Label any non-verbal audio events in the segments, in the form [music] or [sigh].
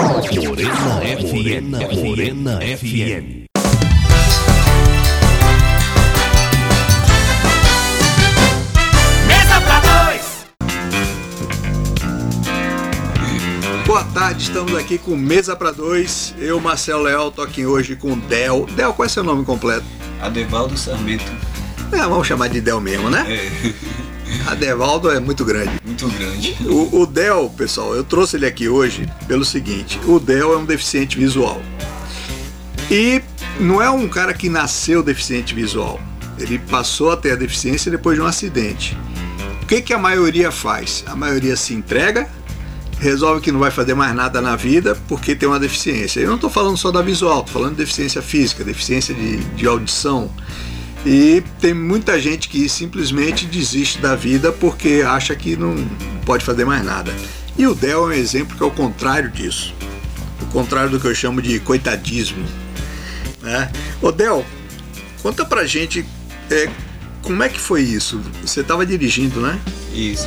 Morena FM. Morena FM. Mesa pra dois! Boa tarde, estamos aqui com Mesa para Dois. Eu, Marcelo Leal, tô aqui hoje com Del. Del, qual é seu nome completo? Adevaldo Sarmento. É, vamos chamar de Del mesmo, né? É, [laughs] Adevaldo é muito grande. muito grande. O, o Del, pessoal, eu trouxe ele aqui hoje pelo seguinte: o Del é um deficiente visual. E não é um cara que nasceu deficiente visual. Ele passou a ter a deficiência depois de um acidente. O que, que a maioria faz? A maioria se entrega, resolve que não vai fazer mais nada na vida porque tem uma deficiência. Eu não estou falando só da visual, estou falando de deficiência física, deficiência de, de audição. E tem muita gente que simplesmente desiste da vida porque acha que não pode fazer mais nada. E o Del é um exemplo que é o contrário disso. O contrário do que eu chamo de coitadismo. Né? Ô Del, conta pra gente é, como é que foi isso? Você estava dirigindo, né? Isso.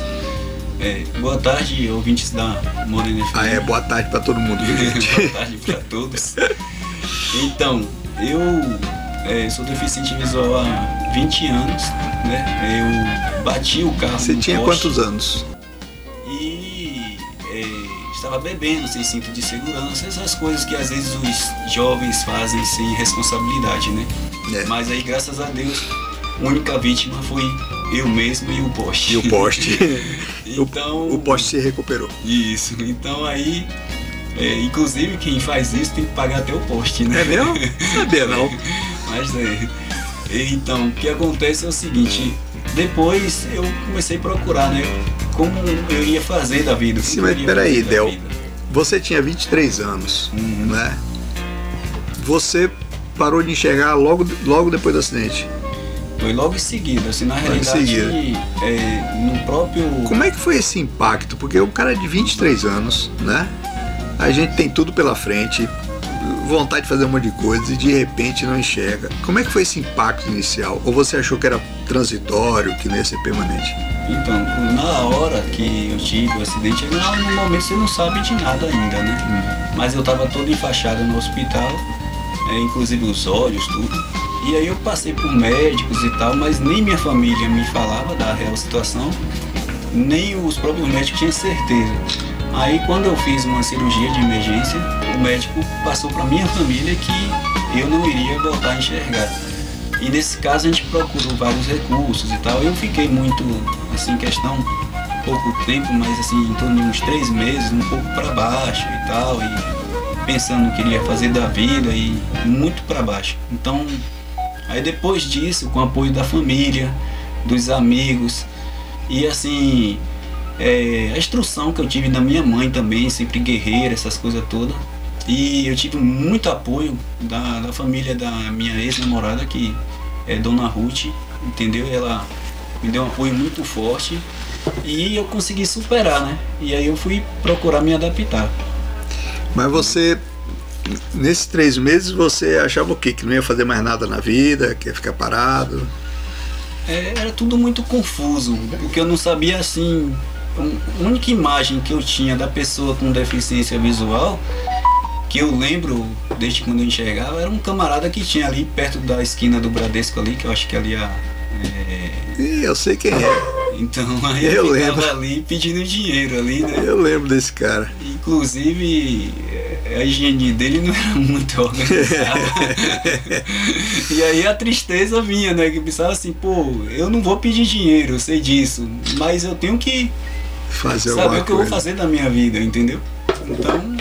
É, boa tarde, ouvintes da Morena FM. Ah, é, boa tarde pra todo mundo, viu, [laughs] gente? boa tarde para todos. Então, eu é, sou deficiente visual há 20 anos, né? Eu bati o carro Você tinha poste quantos anos? E é, estava bebendo sem cinto de segurança, essas coisas que às vezes os jovens fazem sem responsabilidade, né? É. Mas aí, graças a Deus, a única vítima foi eu mesmo e o poste. E o poste. Então, [laughs] o, o poste se recuperou. Isso. Então aí, é, inclusive quem faz isso tem que pagar até o poste, né? É mesmo? [laughs] Sabia não. Mas é. Então, o que acontece é o seguinte, depois eu comecei a procurar, né? Como eu ia fazer da vida. Sim, mas peraí, Del. vida. Você tinha 23 anos, Uhum. né? Você parou de enxergar logo, logo depois do acidente. Foi logo em seguida, assim, na em realidade, seguida. é, no próprio. Como é que foi esse impacto? Porque o cara é de 23 anos, né? A gente tem tudo pela frente, vontade de fazer um monte de coisas e de repente não enxerga. Como é que foi esse impacto inicial? Ou você achou que era transitório, que não ia ser permanente? Então, na hora que eu tive o acidente, no momento você não sabe de nada ainda, né? Mas eu tava todo enfaixado no hospital, é, inclusive os olhos, tudo. E aí eu passei por médicos e tal, mas nem minha família me falava da real situação, nem os próprios médicos tinham certeza. Aí quando eu fiz uma cirurgia de emergência, o médico passou para minha família que eu não iria voltar a enxergar. E nesse caso a gente procurou vários recursos e tal. Eu fiquei muito, assim, questão, pouco tempo, mas assim, em torno de uns três meses, um pouco para baixo e tal, e pensando no que iria fazer da vida e muito para baixo. Então, aí depois disso, com o apoio da família, dos amigos, e assim, é, a instrução que eu tive da minha mãe também, sempre guerreira, essas coisas todas. E eu tive muito apoio da, da família da minha ex-namorada, que é Dona Ruth, entendeu? Ela me deu um apoio muito forte e eu consegui superar, né? E aí eu fui procurar me adaptar. Mas você, nesses três meses, você achava o quê? Que não ia fazer mais nada na vida, que ia ficar parado? É, era tudo muito confuso, porque eu não sabia assim. A única imagem que eu tinha da pessoa com deficiência visual, que eu lembro desde quando eu enxergava, era um camarada que tinha ali perto da esquina do Bradesco ali, que eu acho que ali a. é, Ih, eu sei quem é. Então [laughs] aí Eu eu lembro. ali pedindo dinheiro ali, né? Eu lembro desse cara. Inclusive, eh, a higiene dele não era muito organizada. [laughs] e aí a tristeza vinha, né? Que pensava assim, pô, eu não vou pedir dinheiro, eu sei disso, mas eu tenho que Fazer saber o que eu vou coisa. fazer da minha vida, entendeu? Então,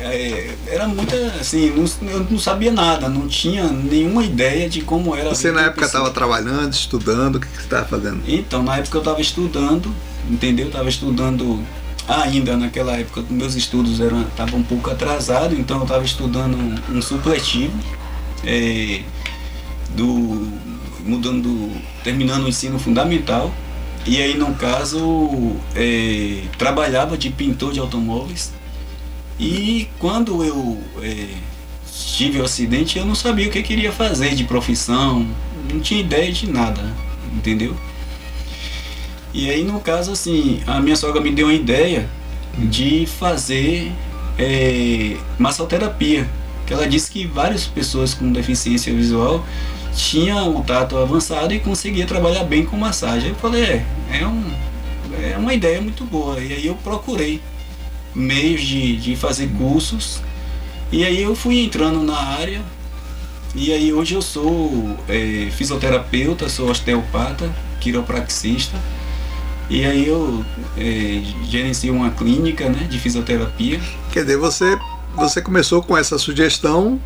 é, era muita, assim, não, eu não sabia nada, não tinha nenhuma ideia de como era Você na época estava trabalhando, estudando, o que que você estava fazendo? Então, na época eu estava estudando, entendeu? Estava estudando ainda naquela época, meus estudos eram estavam um pouco atrasados, então eu estava estudando um, um supletivo, é, do mudando, do- terminando o ensino fundamental. E aí, no caso, é, trabalhava de pintor de automóveis. E quando eu é, tive o acidente, eu não sabia o que eu queria fazer de profissão, não tinha ideia de nada, entendeu? E aí, no caso, assim, a minha sogra me deu uma ideia de fazer é, massoterapia. Que ela disse que várias pessoas com deficiência visual tinham o tato avançado e conseguia trabalhar bem com massagem. Eu falei, é, é, um, é uma ideia muito boa. E aí eu procurei meios de, de fazer cursos. E aí eu fui entrando na área. E aí hoje eu sou é, fisioterapeuta, sou osteopata, quiropraxista. E aí eu é, gerencio uma clínica né, de fisioterapia. Quer dizer, você, você começou com essa sugestão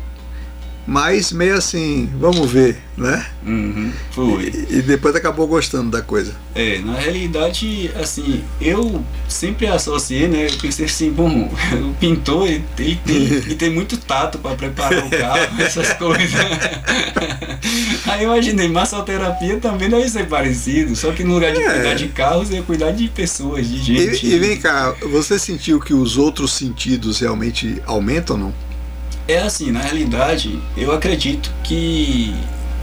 mas meio assim, vamos ver, né? Uhum, foi. E, e, depois acabou gostando da coisa. É, na realidade, assim, eu sempre associei, né? Eu pensei assim, bom, [laughs] o pintor, ele, ele tem, ele tem [laughs] muito tato para preparar o carro, [laughs] essas coisas. Aí eu imaginei, massoterapia também deve ser parecido, só que no lugar de é. cuidar de carros, ia cuidar de pessoas, de gente. E, e vem cá, você sentiu que os outros sentidos realmente aumentam ou não? É assim, na realidade, eu acredito que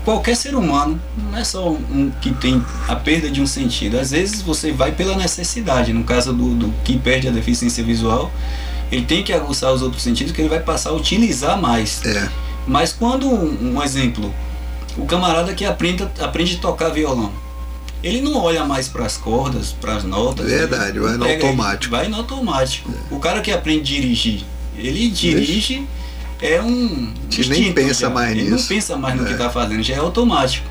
qualquer ser humano, não é só um que tem a perda de um sentido. Às vezes você vai pela necessidade. No caso do, do que perde a deficiência visual, ele tem que aguçar os outros sentidos que ele vai passar a utilizar mais. É. Mas quando, um, exemplo, o camarada que aprende, aprende a tocar violão, ele não olha mais para as cordas, para as notas. Verdade, vai no automático. Vai no automático. É. O cara que aprende a dirigir, ele dirige é um. Que nem pensa já. mais ele nisso. não pensa mais no é. que está fazendo, já é automático.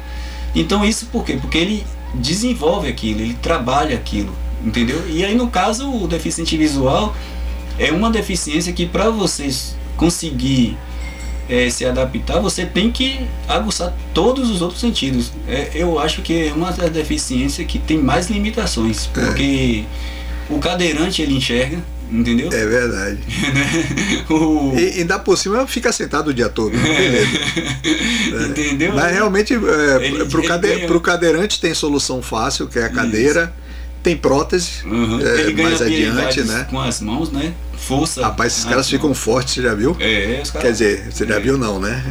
Então isso por quê? Porque ele desenvolve aquilo, ele trabalha aquilo, entendeu? E aí no caso o deficiente visual é uma deficiência que para vocês conseguir é, se adaptar, você tem que aguçar todos os outros sentidos. É, eu acho que é uma deficiência que tem mais limitações, é. porque o cadeirante ele enxerga, entendeu? É verdade. [laughs] o... e, dá por cima fica sentado o dia todo. [laughs] É. Entendeu? Mas realmente, é, para o cade... Pro cadeirante tem solução fácil, que é a cadeira. Isso. Tem prótese uhum. é, mais adiante, né? Com as mãos, né? Força. Rapaz, esses caras ficam fortes, você já viu? É, os caras. Quer dizer, você já é. viu não, né?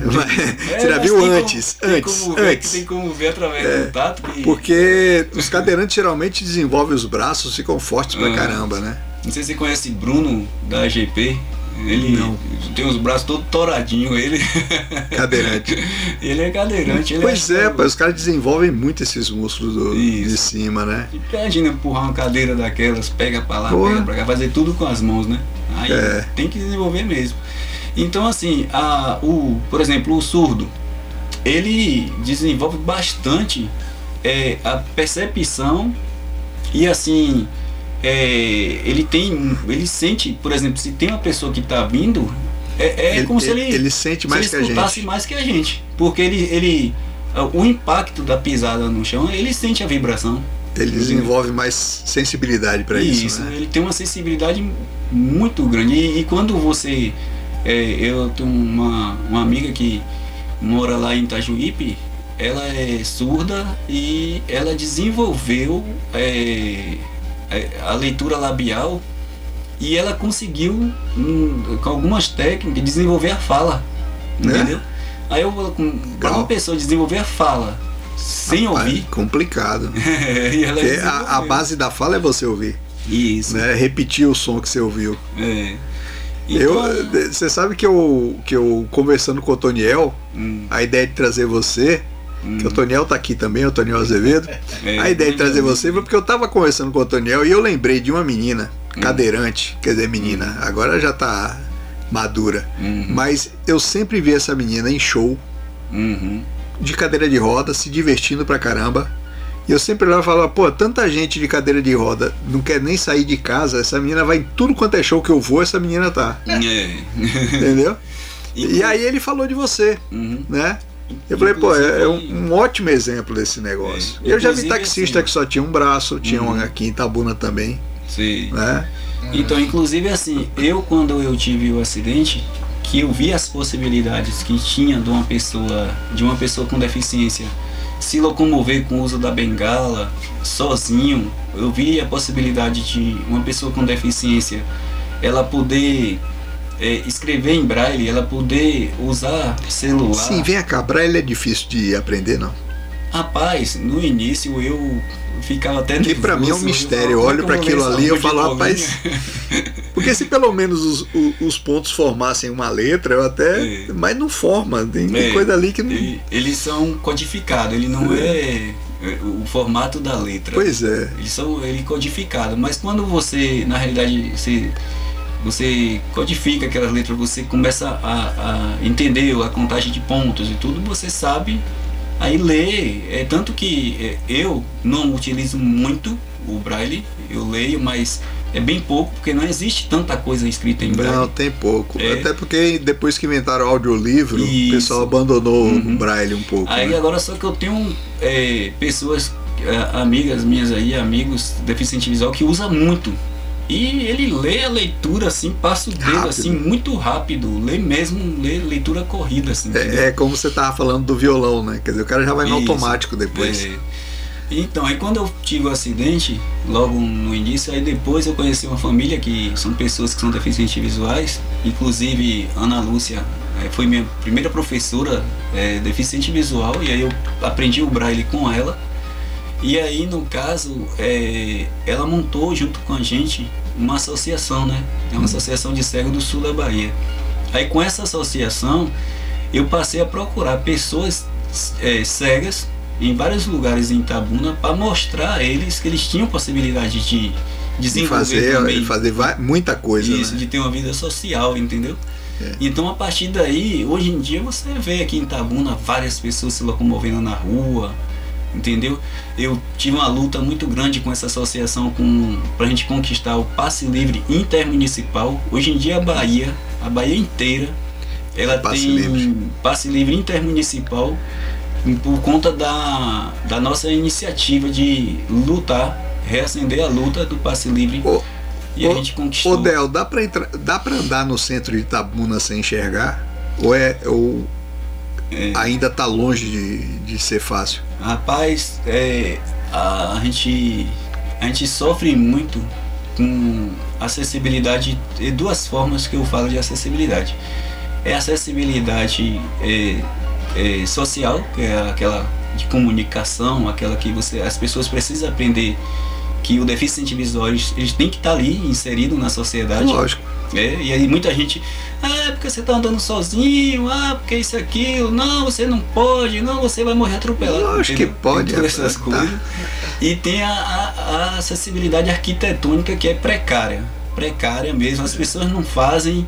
É, [laughs] você já viu antes. Como, antes. Tem como, antes. Ver, tem como ver através é, do tato. Que... Porque os cadeirantes geralmente desenvolvem os braços, ficam fortes pra uhum. caramba, né? Não sei se você conhece Bruno da AGP. Ele não. tem os braços todos toradinhos, ele. Cadeirante. [laughs] ele é cadeirante. Ele pois é, é os caras desenvolvem muito esses músculos do, de cima, né? Imagina empurrar uma cadeira daquelas, pega pra lá, Porra. pega pra cá, fazer tudo com as mãos, né? Aí é. tem que desenvolver mesmo. Então, assim, a, o, por exemplo, o surdo, ele desenvolve bastante é, a percepção e assim é, ele tem, ele sente, por exemplo, se tem uma pessoa que está vindo, é, é ele, como se ele, ele sente mais se ele que a gente. mais que a gente, porque ele, ele, o impacto da pisada no chão, ele sente a vibração. Ele desenvolve mais sensibilidade para isso. Isso, né? ele tem uma sensibilidade muito grande. E, e quando você, é, eu tenho uma, uma amiga que mora lá em Itajuípe, ela é surda e ela desenvolveu é, a leitura labial e ela conseguiu, hum, com algumas técnicas, desenvolver a fala. Né? Entendeu? Aí eu para uma pessoa desenvolver a fala sem Rapaz, ouvir. Complicado. [laughs] é a, a, base da fala é você ouvir. Isso. Né? Repetir o som que você ouviu. É. Então... Eu, você sabe que eu, que eu conversando com o Toniel, hum. a ideia de trazer você Hum. Que o Toniel tá aqui também, o Toniel Azevedo. É, a ideia de trazer você foi porque eu tava conversando com o Toniel e eu lembrei de uma menina, hum. cadeirante, quer dizer, menina, hum. agora já tá madura. Uhum. Mas eu sempre vi essa menina em show, uhum. de cadeira de roda, se divertindo pra caramba. E eu sempre lá falava, pô, tanta gente de cadeira de roda não quer nem sair de casa, essa menina vai em tudo quanto é show que eu vou, essa menina tá. É. Entendeu? [laughs] E, e, aí ele falou de você, uhum. né? Eu falei, pô, é, é um, um, ótimo exemplo desse negócio. É. Eu já vi taxista assim, que só tinha um braço, tinha uhum. um aqui em Itabuna também. Sim. Né? Então, inclusive assim, eu quando eu tive o acidente, que eu vi as possibilidades que tinha de uma pessoa, de uma pessoa com deficiência se locomover com o uso da bengala sozinho, eu vi a possibilidade de uma pessoa com deficiência ela poder é, escrever em braille, ela poder usar celular. Sim, vem cá, braille é difícil de aprender, não? Rapaz, no início eu ficava até Que pra mim é um nervoso, mistério. eu Eu olho "Como pra é aquilo ali, eu essa falo, bolinha?" rapaz. Porque se pelo menos os, os pontos formassem uma letra, eu até. É. Mas não forma. Tem É, coisa ali que não. e- Eles são codificados, ele não é, é o formato da letra. Pois é. Eles são ele codificado, mas quando você, na realidade, você, você codifica aquelas letras, você começa a, a entender a contagem de pontos e tudo, você sabe aí ler. É tanto que é, eu não utilizo muito o braille, eu leio, mas é bem pouco, porque não existe tanta coisa escrita em braille. Não, tem pouco. É. Até porque depois que inventaram o audiolivro, o Isso. pessoal abandonou Uhum. o braille um pouco. Aí né? agora só que eu tenho é, pessoas, é, amigas minhas aí, amigos deficiente visual que usa muito. E ele lê a leitura assim, passa o dedo Rápido. assim, muito rápido, lê mesmo, lê leitura corrida, assim. É, é como você tava falando do violão, né? Quer dizer, o cara já vai no Isso. automático depois. É. Então, aí quando eu tive o acidente, logo no início, aí depois eu conheci uma família que são pessoas que são deficientes visuais, inclusive Ana Lúcia eh, foi minha primeira professora eh, deficiente visual, e aí eu aprendi o braille com ela. E aí, no caso, eh, ela montou junto com a gente uma associação, né? É uma associação de cego do sul da Bahia. Aí com essa associação, eu passei a procurar pessoas eh, cegas em vários lugares em Itabuna para mostrar a eles que eles tinham possibilidade de desenvolver fazer, também fazer va- muita coisa, isso, né? de ter uma vida social, entendeu? É. Então a partir daí, hoje em dia você vê aqui em Itabuna várias pessoas se locomovendo na rua, entendeu? Eu tive uma luta muito grande com essa associação com pra gente conquistar o passe livre intermunicipal. Hoje em dia a Bahia, a Bahia inteira, ela Passe tem livre. passe livre intermunicipal por conta da, da nossa iniciativa de lutar, reacender a luta do passe livre Ô, e a gente conquistou. Ô Del, dá entrar, dá pra andar no centro de Itabuna sem enxergar? Ou, é, ou É. ainda tá longe de, de ser fácil? Rapaz, é, a, a gente, a gente sofre muito com acessibilidade de duas formas que eu falo de acessibilidade. É acessibilidade é, é, social, que é aquela de comunicação, aquela que você, as pessoas precisam aprender que o deficiente visual eles, têm que estar ali inserido na sociedade. Lógico. É, e aí muita gente, ah, é porque você tá andando sozinho, ah, porque isso e aquilo, não, você não pode, não, você vai morrer atropelado. Lógico que pode, Tem essas tá. coisas. E tem a, a- a acessibilidade arquitetônica que é precária. Precária mesmo. As pessoas não fazem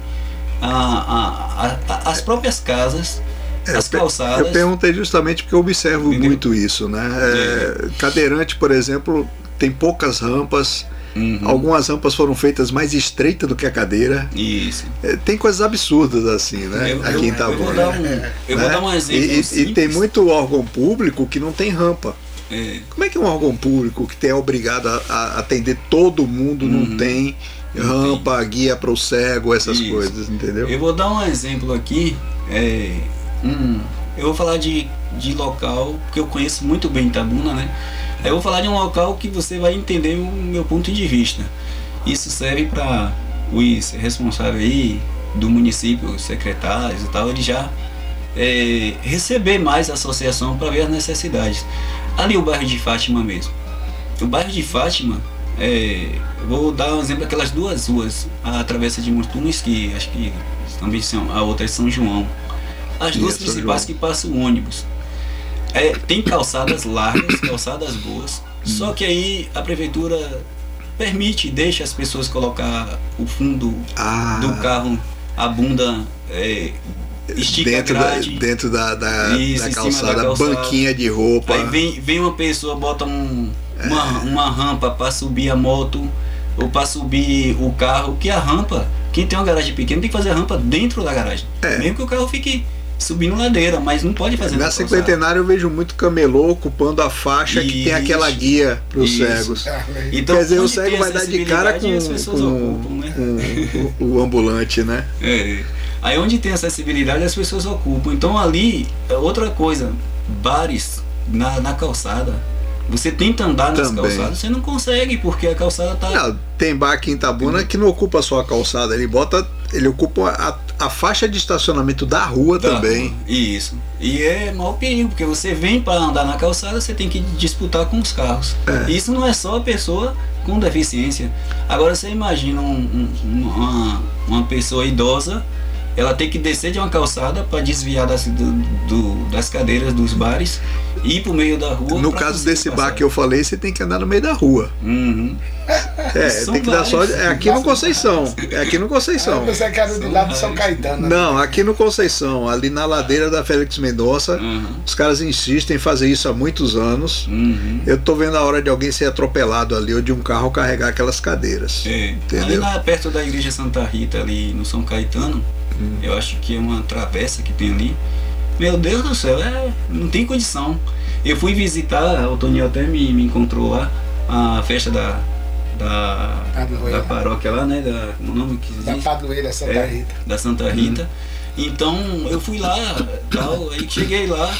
a- as próprias casas, É, as calçadas. Eu perguntei justamente porque eu observo Entendeu? muito isso, né? É, Cadeirante, por exemplo, tem poucas rampas. Uhum. Algumas rampas foram feitas mais estreitas do que a cadeira. Isso. É, tem coisas absurdas assim, né? Eu, Aqui eu- em eu vou Itabuna. dar um, eu vou né? dar um exemplo. E- e, tem muito órgão público que não tem rampa. É, Como é que um órgão público que é obrigado a, a atender todo mundo não Uhum. tem Não rampa, guia para o cego, essas Isso. coisas, entendeu? Eu vou dar um exemplo aqui. é, um- eu vou falar de, de local que eu conheço muito bem Itabuna, né? Aí eu vou falar de um local que você vai entender o meu ponto de vista. Isso serve para os responsáveis aí do município, os secretários e tal, eles já é, receber mais a associação para ver as necessidades. Ali o bairro de Fátima mesmo. O bairro de Fátima, é, vou dar um exemplo daquelas duas ruas, a travessa de Montunes, que acho que também são, a outra é São João. As duas São principais João. que passam o ônibus. É, tem calçadas largas, calçadas boas, só que aí a prefeitura permite, deixa as pessoas colocar o fundo Ah, do carro, a bunda é, estica dentro, a da, grade. dentro da, da, Isso, da calçada, da calçada. banquinha de roupa. Aí vem, vem uma pessoa, bota um, uma, uma rampa para subir a moto ou para subir o carro, que a rampa, quem tem uma garagem pequena tem que fazer a rampa dentro da garagem. É. Mesmo que o carro fique subindo ladeira, mas não pode fazer Na cinquentenária eu vejo muito camelô ocupando a faixa que tem Isso. aquela guia para os Isso. cegos. Então, Quer dizer, o cego vai dar de cara com, acessibilidade, as pessoas com- ocupam, né? com o, o ambulante, né? [laughs] É. Aí onde tem acessibilidade as pessoas ocupam. Então ali, é outra coisa, bares na, na calçada. Você tenta andar nas Também. calçadas, você não consegue, porque a calçada tá. Não, tem bar aqui em Itabuna que não ocupa só a calçada, ele bota, ele ocupa a, a faixa de estacionamento da rua Da também. Isso. E é mau perigo, porque você vem para andar na calçada, você tem que disputar com os carros. É. Isso não é só a pessoa com deficiência. Agora você imagina um- um- uma, uma pessoa idosa, ela tem que descer de uma calçada para desviar das, do- do- das cadeiras dos bares ir pro meio da rua. No caso desse passar. bar que eu falei, você tem que andar no meio da rua. Uhum. É, [laughs] São tem que dar só. É aqui no Conceição. É aqui no Conceição. eu pensei que era de lá do São Caetano. né? Não, aqui no Conceição, ali na ladeira da Félix Mendonça. Uhum. Os caras insistem em fazer isso há muitos anos. Uhum. Eu tô vendo a hora de alguém ser atropelado ali ou de um carro carregar aquelas cadeiras. É, ali Entendeu? na, perto da igreja Santa Rita, ali no São Caetano, Hum. eu acho que é uma travessa que tem ali. Meu Deus do céu, é, não tem condição. Eu fui visitar, o Toninho até me, me encontrou lá, a festa da, da, da paróquia lá, né? Da, como é o nome que Da diz? padroeira Santa É, Rita. da Santa Rita. Então eu fui lá, tal, aí cheguei lá,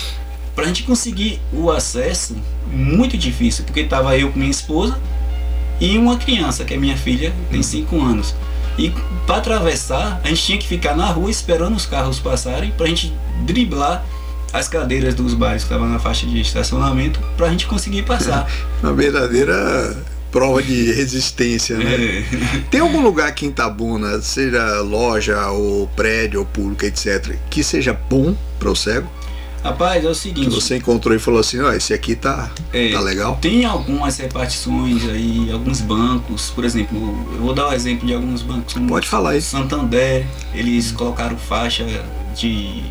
pra gente conseguir o acesso, muito difícil, porque tava eu com minha esposa e uma criança, que é minha filha, tem 5 anos. E para atravessar, a gente tinha que ficar na rua esperando os carros passarem pra gente driblar as cadeiras dos bares que estavam na faixa de estacionamento pra gente conseguir passar. [laughs] Uma verdadeira prova de resistência, né? É. Tem algum lugar aqui em Tabuna, seja loja ou prédio ou público, etc., que seja bom para o cego? Rapaz, é o Que seguinte. você encontrou e falou assim, ó, esse aqui tá, É, tá legal? Tem algumas repartições aí, alguns bancos, por exemplo, eu vou dar um exemplo de alguns bancos. Pode falar aí. Santander, eles colocaram faixa de.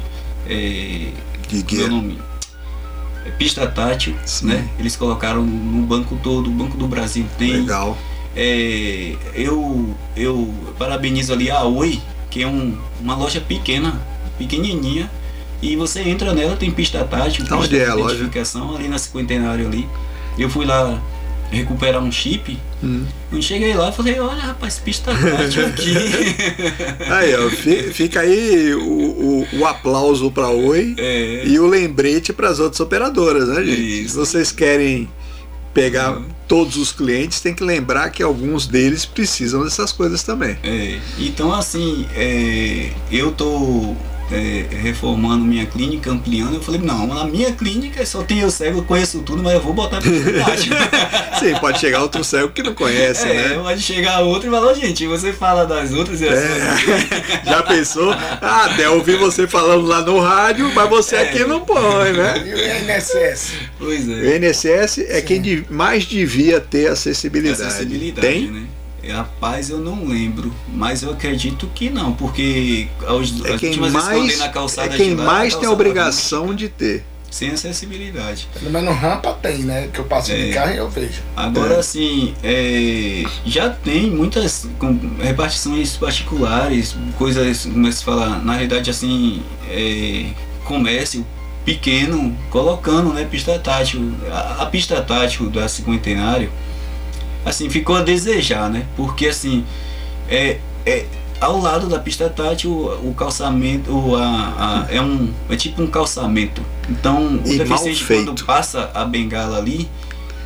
É, De meu guia. nome? É pista tátil, Sim. né? Eles colocaram no banco todo, o Banco do Brasil tem. Legal. É, eu, eu parabenizo ali a Oi, que é um- uma loja pequena, pequenininha, e você entra nela, tem pista tátil, Tá pista onde é de a loja? ali na cinquentenário ali. Eu fui lá recuperar um chip, Hum. quando cheguei lá, falei, olha rapaz, pista tátil aqui. [laughs] Aí, ó, fi- fica aí o, o- o aplauso para Oi é, e o lembrete para as outras operadoras, né, gente? Isso. Se vocês querem pegar todos os clientes, tem que lembrar que alguns deles precisam dessas coisas também. É, então assim, é, eu tô é, reformando minha clínica, ampliando, eu falei, não, na minha clínica só tem eu cego, eu conheço tudo, mas eu vou botar prioridade. [laughs] Sim, pode chegar outro cego que não conhece, é, né? pode chegar outro e falar, gente, você fala das outras e É. [laughs] Já pensou? Ah, até ouvi você falando lá no rádio, mas você É. aqui não põe, né? E o INSS? Pois O é. INSS é quem de- mais devia ter acessibilidade. Acessibilidade, Tem? né? É, Rapaz, eu não lembro, mas eu acredito que não, porque aos, É quem últimas vezes que eu andei mais, na calçada é quem de lá, mais tem a obrigação de ter. Sem acessibilidade. Pelo menos rampa tem, né? Que eu passo É. de carro e eu vejo. Agora É. assim, é, já tem muitas com- repartições particulares, coisas, como se fala, na realidade assim, é, comércio pequeno, colocando né, pista tátil. A, a pista tátil da cinquentenário, assim, ficou a desejar, né? Porque assim, é, é, ao lado da pista tátil, o, o calçamento o, a, a- é, um, é tipo um calçamento. Então, o E deficiente quando passa a bengala ali,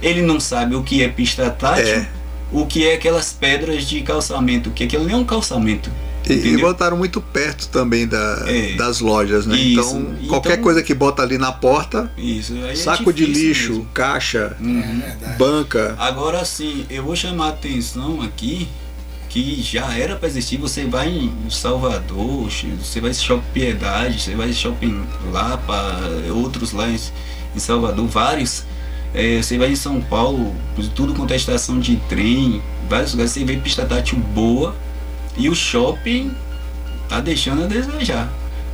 ele não sabe o que é pista tátil, É. o que é aquelas pedras de calçamento, que aquilo nem é um calçamento. E, e botaram muito perto também da- É. das lojas, né? Isso. Então, qualquer Então- coisa que bota ali na porta, Isso. é saco de difícil lixo, mesmo. caixa, Uhum. É banca. Agora sim, eu vou chamar a atenção aqui que já era para existir. Você vai em Salvador, você vai em Shopping Piedade, você vai em Shopping Lapa, outros lá em, em Salvador, vários. É, você vai em São Paulo, tudo com estação de trem, vários lugares você vê pista tátil boa e o shopping tá deixando a desejar.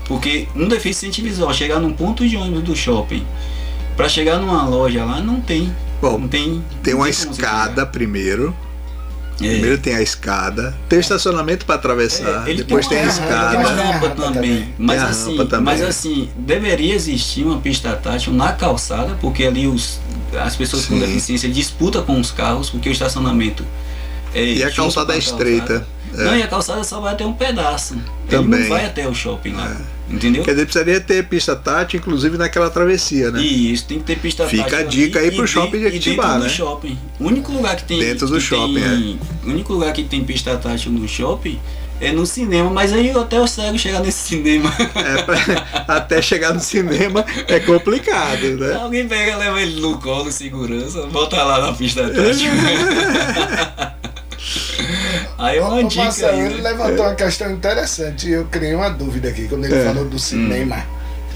Porque um deficiente visual chegar num ponto de ônibus do shopping para chegar numa loja lá não tem. Bom, não tem. tem uma escada primeiro. É. Primeiro tem a escada. Tem o estacionamento para atravessar. É, ele depois tem a uma rampa, escada. Tem uma Tem a rampa também. Mas Tem a assim, rampa também. mas assim, deveria existir uma pista tátil na calçada, porque ali os, as pessoas com Sim. deficiência disputam com os carros, porque o estacionamento é E a calçada com é a estreita. calçada. É. Não, e a calçada só vai até um pedaço. Ele Também. É. não vai até o shopping lá. Entendeu? Quer dizer, precisaria ter pista tátil, inclusive naquela travessia, né? E isso, tem que ter pista Fica tátil a dica ali aí pro shopping de dentro né? shopping. O único lugar que tem Dentro do shopping, tem- O único lugar que tem pista tátil no shopping é no cinema, mas aí até o cego chegar nesse [laughs] cinema. É, pra- [laughs] até chegar no cinema é complicado, né? Alguém pega, leva ele no colo, segurança, bota lá na pista atrás. [laughs] aí é uma Ô, dica Marcelo, aí, ele né? levantou uma questão interessante e eu criei uma dúvida aqui quando ele É. falou do cinema.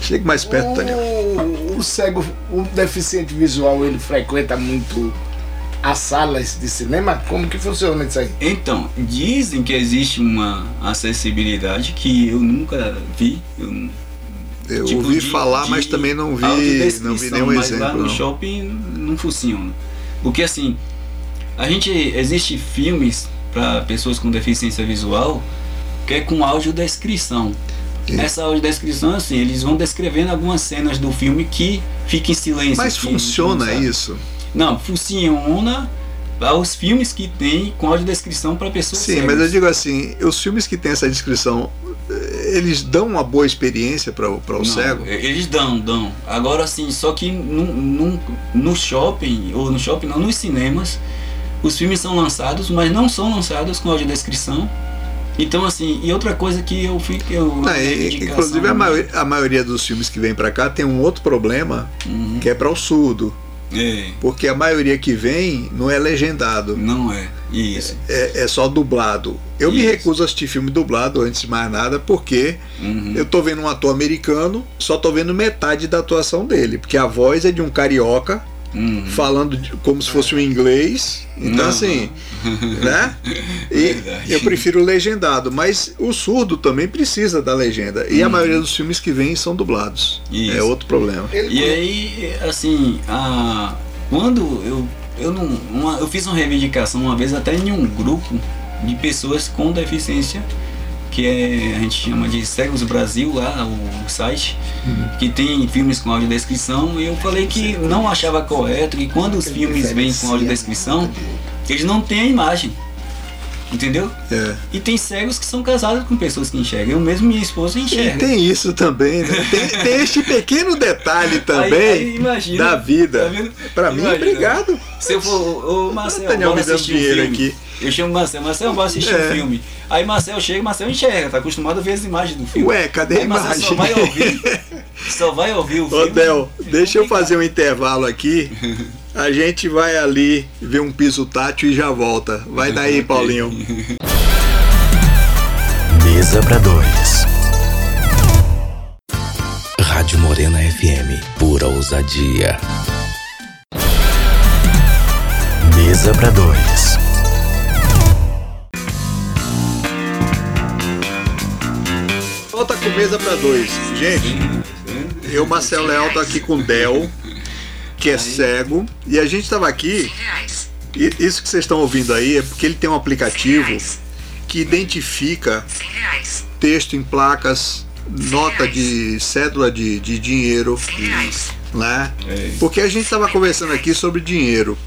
Chega mais perto, Daniel. O, o cego, o deficiente visual, ele frequenta muito as salas de cinema? Como que funciona isso aí? Então, dizem que existe uma acessibilidade que eu nunca vi. Eu, Eu tipo, ouvi de- falar, de mas também não vi, não vi nenhum mas lá exemplo. no Não. shopping não funciona. Porque assim, a gente existe filmes para pessoas com deficiência visual que é com audiodescrição. Sim. Essa audiodescrição, assim, eles vão descrevendo algumas cenas do filme que fica em silêncio. Mas que- funciona sabe. isso? Não, funciona para os filmes que tem com audiodescrição para pessoas Sim, cegas. mas eu digo assim, os filmes que têm essa descrição, eles dão uma boa experiência para o Não, cego? Eles dão, dão. Agora sim, só que no, no, no shopping, ou no shopping não, nos cinemas, os filmes são lançados, mas não são lançados com audiodescrição. Então assim, e outra coisa que eu fico. Eu, Não, e- inclusive a maioria, a maioria dos filmes que vem para cá tem um outro problema, Uhum. que é para o surdo. É, Porque a maioria que vem não é legendado, não é. Isso. é, é só dublado. Eu me Isso. recuso a assistir filme dublado antes de mais nada, porque Uhum. eu tô vendo um ator americano, só tô vendo metade da atuação dele, porque a voz é de um carioca Uhum. falando de- como se fosse um inglês. Então Não. assim, [laughs] né? E Verdade. eu prefiro o legendado, mas o surdo também precisa da legenda. E a maioria dos filmes que vêm são dublados. Uhum. Isso. É outro problema. Ele E aí, assim, a, quando eu eu não uma- eu fiz uma reivindicação uma vez até em um grupo de pessoas com deficiência que é, a gente chama de Cegos Brasil lá o site que tem filmes com audiodescrição. E eu falei que não achava correto que quando os filmes vêm com audiodescrição eles não têm a imagem entendeu É. e tem cegos que são casados com pessoas que enxergam eu mesmo minha esposa E enxerga tem isso também, né? Tem, tem este pequeno detalhe [laughs] também Aí- aí imagina, da vida. tá vendo? Pra mim, Imagina. obrigado. Se eu for, ô Marcel, bora dando assistir um filme. aqui. Eu chamo Marcel, Marcel, bora assistir É. um filme. Aí Marcel chega, Marcel enxerga, tá acostumado a ver as imagens do filme. Ué, cadê a Aí Marcel só imagem? vai ouvir, [laughs] só vai ouvir o Ô filme. Del, deixa eu fazer um intervalo aqui. [laughs] A gente vai ali ver um piso tátil e já volta. Vai daí, [laughs] Paulinho. Mesa para dois. Rádio Morena FM, pura ousadia. Mesa para dois. Volta com mesa pra dois. Gente, eu, Marcelo Leal, tô aqui com o Del, que é cego. E a gente tava aqui. e Isso que vocês estão ouvindo aí é porque ele tem um aplicativo que identifica texto em placas, nota de cédula de, de dinheiro, né? É. Porque a gente estava conversando aqui sobre dinheiro.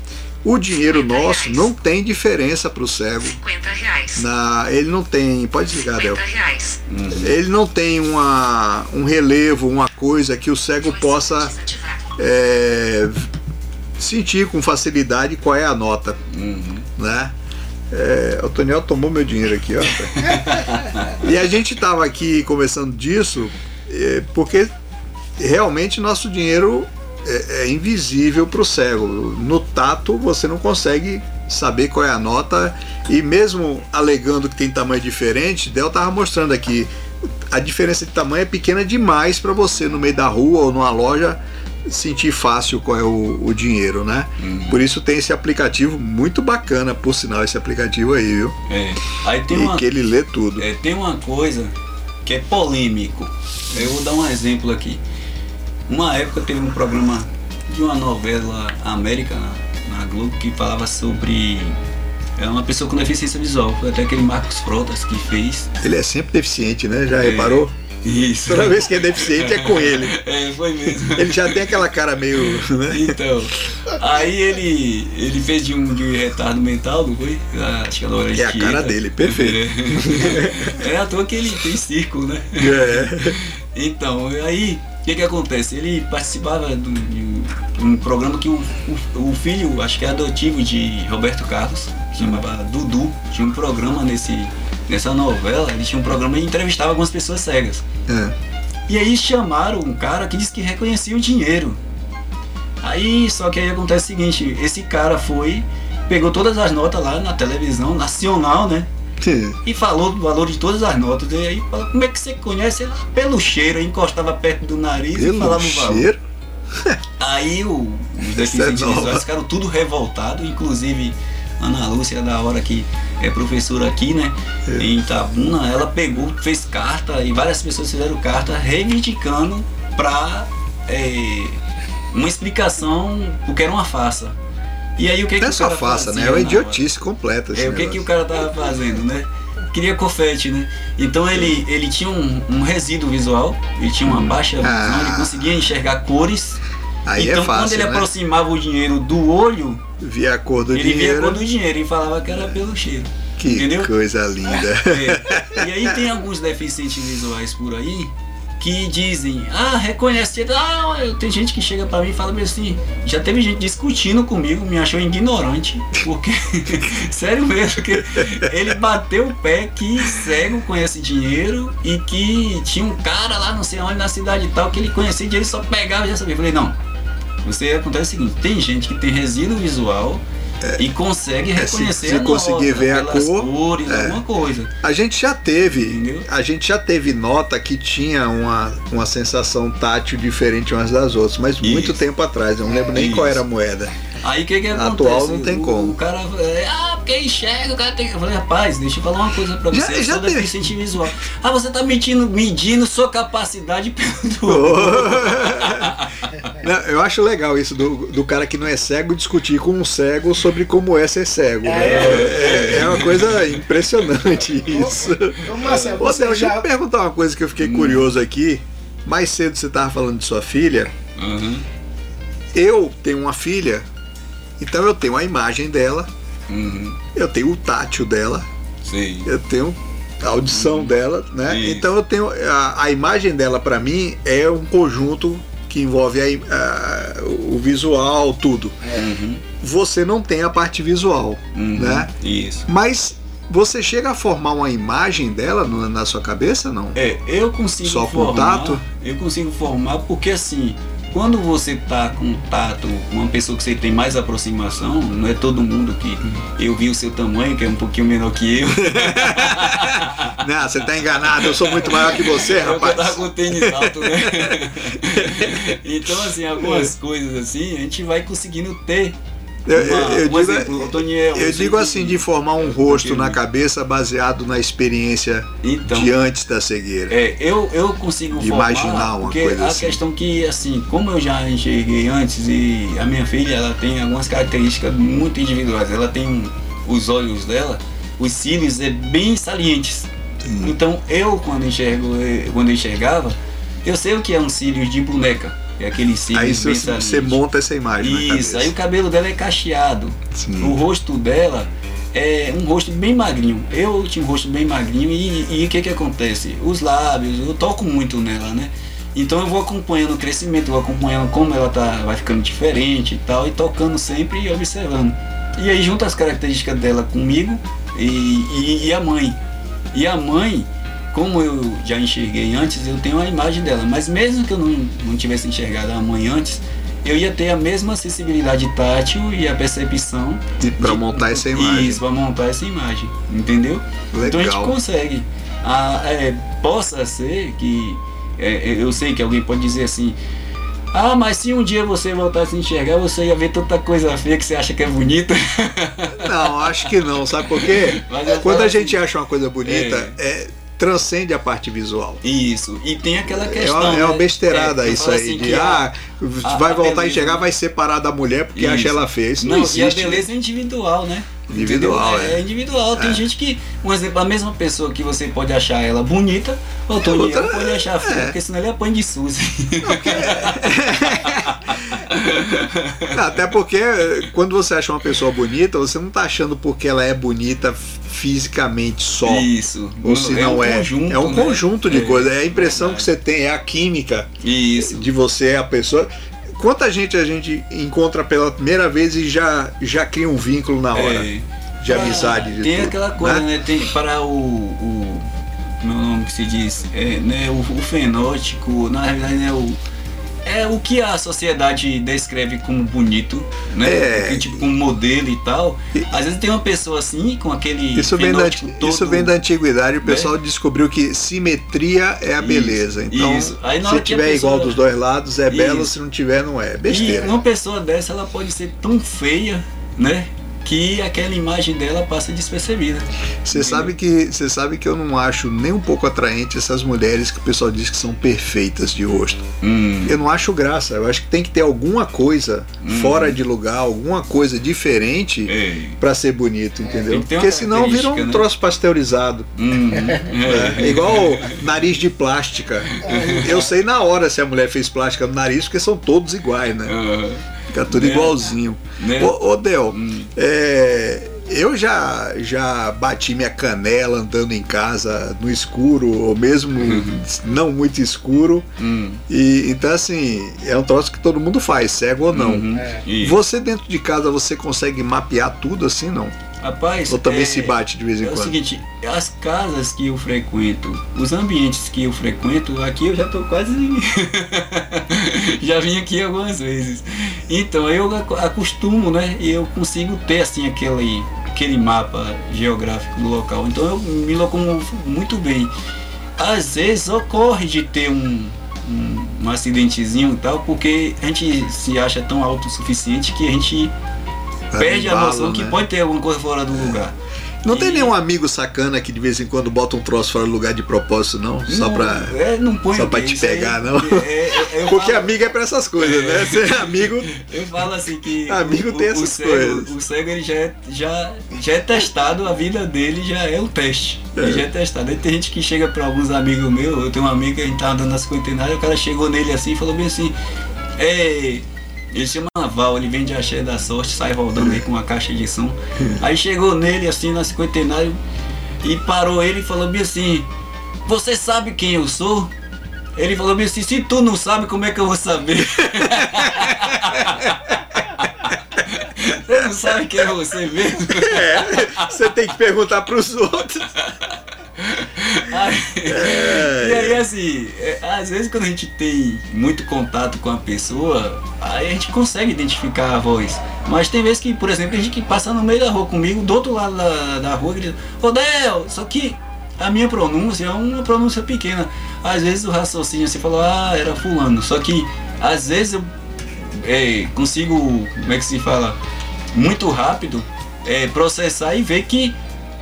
O dinheiro nosso não tem diferença para o cego. 50 reais. Na, ele não tem. Pode desligar, Del. 50 reais. Ele não tem uma, um relevo, uma coisa que o cego possa. É, sentir com facilidade qual é a nota, Uhum. né? É, o Toniel tomou meu dinheiro aqui, ó. e a gente tava aqui conversando disso é, porque realmente nosso dinheiro é, é invisível para o cego. No tato você não consegue saber qual é a nota e mesmo alegando que tem tamanho diferente, Del tava mostrando aqui a diferença de tamanho é pequena demais para você no meio da rua ou numa loja sentir fácil qual é o, o dinheiro, né? Por isso tem esse aplicativo muito bacana, por sinal esse aplicativo aí, viu? É. Aí tem e uma, que ele lê tudo. é, tem uma coisa que é polêmico. Eu vou dar um exemplo aqui. Uma época teve um programa de uma novela América na, na Globo que falava sobre é uma pessoa com deficiência visual. Foi até aquele Marcos Frotas que fez. Ele é sempre deficiente, né? Já É. reparou? Isso. Toda vez que é deficiente é com ele. [laughs] É, foi mesmo. Ele já tem aquela cara meio. Né? Então, aí ele, ele fez de um, de um retardo mental, não foi? Ah, Acho que a Laura É a cara dele, perfeito. É, [laughs] é à toa que ele tem circo, né? É. Então, aí, o que que acontece? Ele participava de um, de um programa que o, o, o filho, acho que é adotivo de Roberto Carlos, chamava Dudu, tinha um programa nesse, nessa novela, ele tinha um programa e entrevistava algumas pessoas cegas. É. E aí chamaram um cara que disse que reconhecia o dinheiro. Aí, só que aí acontece o seguinte, esse cara foi, pegou todas as notas lá na televisão nacional, né? E falou do valor de todas as notas. E aí falou, como é que você conhece? Ele, "Ah, pelo cheiro, encostava perto do nariz e Pelo falava o valor. cheiro. Aí o, os deficientes é visuais ficaram tudo revoltados, inclusive Ana Lúcia, da hora que é professora aqui, né? É. Em Itabuna, ela pegou, fez carta e várias pessoas fizeram carta reivindicando pra é, uma explicação porque era uma farsa. E aí o que, que Não é o cara farsa, fazia né? É uma idiotice completa. É, o que, que o cara tava fazendo, né? Queria confete, né? Então ele, ele tinha um, um resíduo visual, ele tinha uma baixa visão, Ah. ele conseguia enxergar cores. Aí então é fácil, quando ele né? aproximava o dinheiro do olho, Via a cor do ele via a dinheiro. cor do dinheiro e falava que era pelo cheiro. Que entendeu? coisa linda. [laughs] É. E aí tem alguns deficientes visuais por aí que dizem, ah, reconhece. Ah, tem gente que chega pra mim e fala assim, já teve gente discutindo comigo, me achou ignorante, porque, [laughs] sério mesmo, que ele bateu o pé que cego conhece dinheiro e que tinha um cara lá, não sei onde, na cidade e tal, que ele conhecia dinheiro e só pegava e já sabia. Eu falei, não, você acontece o seguinte, tem gente que tem resíduo visual e consegue É, se- reconhecer se a conseguir nota ver a cor, cores, é. alguma coisa. A gente já teve, Entendeu? a gente já teve nota que tinha uma, uma sensação tátil diferente umas das outras, mas muito Isso. tempo atrás, eu não lembro nem qual Isso. era a moeda. Aí o que que Atual acontece? não tem o, como. O cara, é, ah, porque enxerga, o cara tem que. Eu falei, rapaz, deixa eu falar uma coisa pra você. Já- eu já sou teve. deficiente visual. Ah, você tá medindo, medindo sua capacidade pelo. [laughs] Não, eu acho legal isso do, do cara que não é cego discutir com um cego sobre como é ser cego. né? É, é uma coisa impressionante isso. Ô, Marcelo, Ô, você deixa eu já. te perguntar uma coisa que eu fiquei curioso aqui. Mais cedo você estava falando de sua filha. Uhum, Eu tenho uma filha, então eu tenho a imagem dela, uhum, eu tenho o tátil dela, sei. eu tenho a audição dela, né? Isso. Então eu tenho a, a imagem dela para mim é um conjunto que envolve a a- o visual, tudo. Uhum, Você não tem a parte visual, uhum, né? Isso. Mas você chega a formar uma imagem dela na sua cabeça, não? É, eu consigo Só formar. tato? Eu consigo formar porque assim, quando você tá com tato, uma pessoa que você tem mais aproximação, não é todo mundo que eu vi o seu tamanho, que é um pouquinho menor que eu. [laughs] Não, você tá enganado, eu sou muito maior que você, Eu tava rapaz. com o tênis alto, né? [laughs] então, assim, algumas coisas assim, a gente vai conseguindo ter. Eu, eu- uma- eu um digo, exemplo, eu assim de formar um rosto na cabeça baseado na experiência Então, de antes da cegueira. É, eu, eu consigo De formar, imaginar uma porque coisa a assim. questão que, assim, como eu já enxerguei antes e a minha filha, ela tem algumas características muito individuais. Ela tem um- os olhos dela, os cílios é bem salientes. Então, eu quando enxergo, eh, quando eu enxergava, eu sei o que é um cílios de boneca. É aquele cílios Aí você, monta essa imagem Isso, aí o cabelo dela é cacheado. Sim. O rosto dela é um rosto bem magrinho. Eu tinha um rosto bem magrinho e o que que acontece? Os lábios, eu toco muito nela, né? Então eu vou acompanhando o crescimento, vou acompanhando como ela tá, vai ficando diferente e tal, e tocando sempre e observando. E aí junta as características dela comigo e, e, e a mãe. E a mãe, como eu já enxerguei antes, eu tenho a imagem dela. Mas mesmo que eu não, não tivesse enxergado a mãe antes, eu ia ter a mesma acessibilidade tátil e a percepção E pra de- montar essa imagem. Isso, pra montar essa imagem, entendeu? Então a gente Legal. consegue. Ah, é, possa ser que. é, eu sei que alguém pode dizer assim. Ah, mas se um dia você voltasse a enxergar, você ia ver tanta coisa feia que você acha que é bonita. Não, acho que não, sabe por quê? [laughs] Quando a assim, gente acha uma coisa bonita, é, transcende a parte visual. Isso. E tem aquela É questão. uma, é uma né? besteirada É, isso aí, assim de a- ah, a- vai a voltar a beleza- enxergar, vai separar da mulher porque Isso. acha ela feia. Isso não, Não, existe. e a beleza é individual, né? Individual, Entendeu? é. é. individual. Tem gente que, um exemplo, a mesma pessoa que você pode achar ela bonita, [laughs] o Tony Outra- pode achar feia, é. porque senão ele apanha de Suzy. Não, [laughs] Até porque quando você acha uma pessoa bonita, você não tá achando porque ela é bonita fisicamente só. Isso. Ou se não é. conjunto, é um né? conjunto de É, coisas. É a impressão que verdade. você tem, é a química Isso. de você, a pessoa. Quanta gente a gente encontra pela primeira vez e já, já cria um vínculo na hora? É. de amizade. De tem tudo, aquela coisa, né? né? Tem para o, o meu nome que se diz, é, né, o, o fenótipo, na realidade né, o é o que a sociedade descreve como bonito, né? É. Tipo como modelo e tal. E- Às vezes tem uma pessoa assim com aquele Isso vem, da, todo. isso vem da antiguidade, o pessoal descobriu que simetria é a Isso, beleza. Então, isso. Aí se tiver igual pessoa- dos dois lados é belo, Isso. se não tiver não é. E Besteira. uma pessoa dessa ela pode ser tão feia, né? Que aquela imagem dela passa despercebida. Você sabe que você sabe que eu não acho nem um pouco atraente essas mulheres que o pessoal diz que são perfeitas de rosto. Hum. Eu não acho graça. Eu acho que tem que ter alguma coisa Hum. fora de lugar, alguma coisa diferente É. pra ser bonito, entendeu? uma Porque senão vira um né? troço pasteurizado. Hum. [laughs] É, igual nariz de plástica. Eu sei na hora se a mulher fez plástica no nariz, porque são todos iguais, né? Ah, Fica tudo Né? igualzinho. Né? Ô, ô Del, Hum. é, eu já, já bati minha canela andando em casa no escuro, ou mesmo [laughs] não muito escuro. hum. E, então, assim, é um troço que todo mundo faz, cego ou não. Uhum. É. Você dentro de casa, você consegue mapear tudo assim, não? Rapaz, Ou também é- se bate de vez em É o quando? seguinte, as casas que eu frequento, os ambientes que eu frequento, aqui eu já tô quase. [laughs] já vim aqui algumas vezes. Então eu acostumo, né? E eu consigo ter assim aquele, aquele mapa geográfico do local. Então eu me locomovo muito bem. Às vezes ocorre de ter um, um, um acidentezinho e tal, porque a gente se acha tão autossuficiente que a gente perde a noção que né? pode ter alguma coisa fora do lugar. Não tem E- nenhum amigo sacana que de vez em quando bota um troço fora do lugar de propósito, não? Só pra. é, não põe só pra te pegar, não? é- é- [laughs] Porque falo- amigo é pra essas coisas, né? Ser amigo. [laughs] Eu falo assim que Amigo o, tem o- essas o cego, coisas. O cego ele já é, já, já é testado, a vida dele já é um teste. Ele É. já é testado. Aí tem gente que chega pra alguns amigos meus, eu tenho um amigo que a gente tá andando na cinquentenária, o cara chegou nele assim e falou bem assim, é. Ele chama Val, ele vem de Axé da Sorte, sai rodando aí com uma caixa de som. Aí chegou nele assim na cinquentenária e parou ele e falou bem assim, você sabe quem eu sou? Ele falou bem assim, se tu não sabe, como é que eu vou saber? [laughs] Você não sabe quem é você mesmo? É, você tem que perguntar pros outros. Aí- e aí assim, é, às vezes quando a gente tem muito contato com a pessoa, aí a gente consegue identificar a voz. Mas tem vezes que, por exemplo, tem gente que passa no meio da rua comigo, do outro lado da, da rua, grita, Ô Del, só que a minha pronúncia é uma pronúncia pequena. Às vezes o raciocínio você falou, ah, era fulano. Só que às vezes eu é, consigo, como é que se fala, muito rápido é, processar e ver que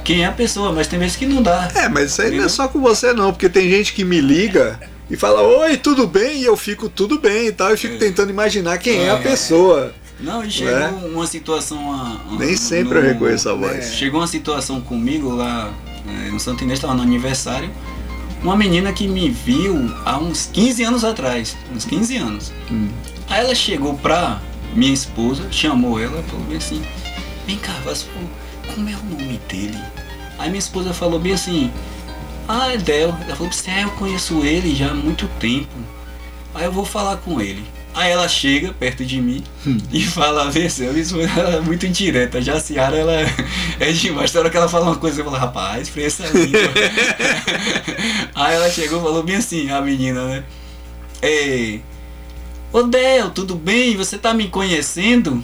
quem é a pessoa, mas tem vezes que não dá. É, mas isso aí não é só com você, não, porque tem gente que me liga e fala, oi, tudo bem? E eu fico tudo bem e tal, e fico É. tentando imaginar quem é a É. pessoa. Não, e chegou Né? uma situação. uma- uma- Nem sempre eu no- reconheço a voz. Chegou uma situação comigo lá eh, no Santo Inês, estava no aniversário. Uma menina que me viu há uns 15 anos atrás. Uns 15 anos. Hum. Aí ela chegou pra minha esposa, chamou ela, falou bem assim: Vem cá, Vasco, como é o nome dele? Aí minha esposa falou bem assim: Ah, é Del. Ela falou assim: É, eu conheço ele já há muito tempo. Aí eu vou falar com ele. Aí ela chega perto de mim e fala, vê se ela é muito indireta. Já a Ciara, ela [laughs] é demais. Na hora que ela fala uma coisa, eu falo, rapaz, freia essa língua. [laughs] Aí ela chegou e falou bem assim, a menina, né? É, Ô Del, tudo bem? Você tá me conhecendo?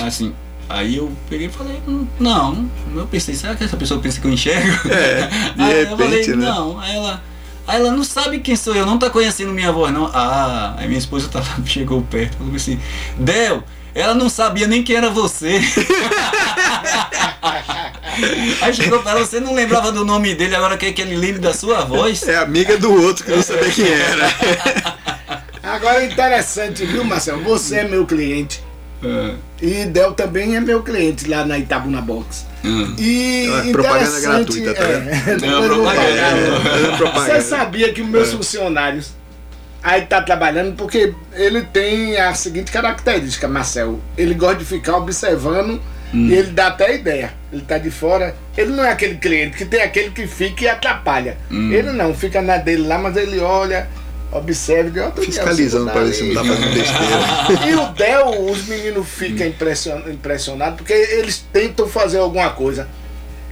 Assim, aí eu peguei e falei, "Hum, não. Eu pensei, será que essa pessoa pensa que eu enxergo? [laughs] É, de aí eu falei, repente, né? não. Aí ela, aí ela não sabe quem sou eu, não tá conhecendo minha voz, não. Ah, aí minha esposa tava, [laughs] chegou perto, falou assim, Del, ela não sabia nem quem era você. [laughs] aí chegou para ela, você não lembrava do nome dele, agora quer que ele lembre da sua voz? É amiga do outro que eu não sabia quem era. Agora interessante, viu, Marcelo? Você é meu cliente. Ah, E Del também é meu cliente lá na Itabuna Box. ah. E É, propaganda gratuita, tá é, É eu vou propaganda. Você sabia que os meus funcionários aí tá trabalhando porque ele tem a seguinte característica, Marcel. Ele gosta de ficar observando e ele dá até ideia. Ele tá de fora. Ele não é aquele cliente que tem aquele que fica e atrapalha. Hum. Ele não, fica na dele lá, mas ele olha Observe de outra Fiscalizando para ver se não tá fazendo besteira. [laughs] E o Del, os meninos ficam impression- impressionados porque eles tentam fazer alguma coisa.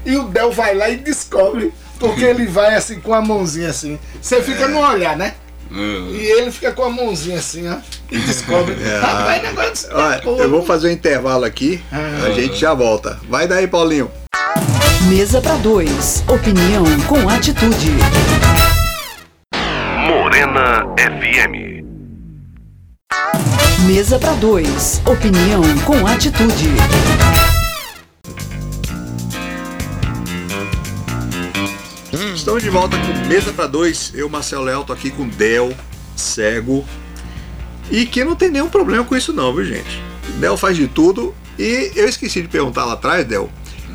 E o Del vai lá e descobre. Porque ele vai assim com a mãozinha assim. Você fica no olhar, né? E ele fica com a mãozinha assim, ó. E descobre. [laughs] É. Rapaz, negócio de Olha, eu vou fazer um intervalo aqui, a gente já volta. Vai daí, Paulinho. Mesa para dois. Opinião com atitude. FM. Mesa para dois. Opinião com atitude. Estamos de volta com Mesa para Dois. Eu, Marcelo Léo, tô aqui com Del, cego. E que não tem nenhum problema com isso não, viu gente? Del faz de tudo. E eu esqueci de perguntar lá atrás, Del,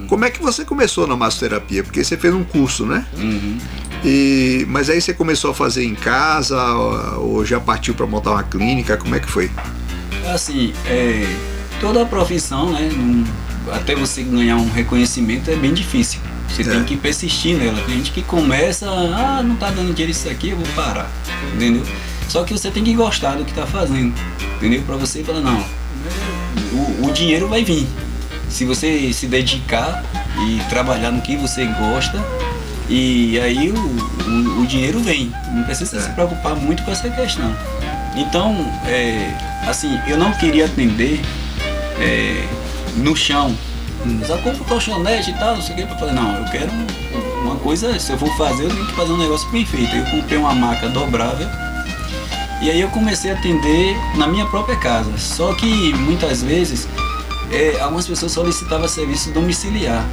como é que você começou na massoterapia? Porque você fez um curso, né? Uhum. E, mas aí você começou a fazer em casa ou já partiu para montar uma clínica? Como é que foi? Assim, é, toda a profissão, né? até você ganhar um reconhecimento é bem difícil. Você É. tem que persistir nela. Tem gente que começa, ah, não tá dando dinheiro isso aqui, eu vou parar. Entendeu? Só que você tem que gostar do que tá fazendo. Entendeu? Pra você falar, não, o, o dinheiro vai vir. Se você se dedicar e trabalhar no que você gosta, e aí o, o, o dinheiro vem. Não precisa É. se preocupar muito com essa questão. Então, é, assim, eu não queria atender é, no chão. Só compra colchonete e tal, não sei o que, pra fazer. Não, eu quero um- uma coisa, se eu for fazer, eu tenho que fazer um negócio bem feito. Eu comprei uma maca dobrável e aí eu comecei a atender na minha própria casa. Só que muitas vezes é, algumas pessoas solicitavam serviço domiciliar.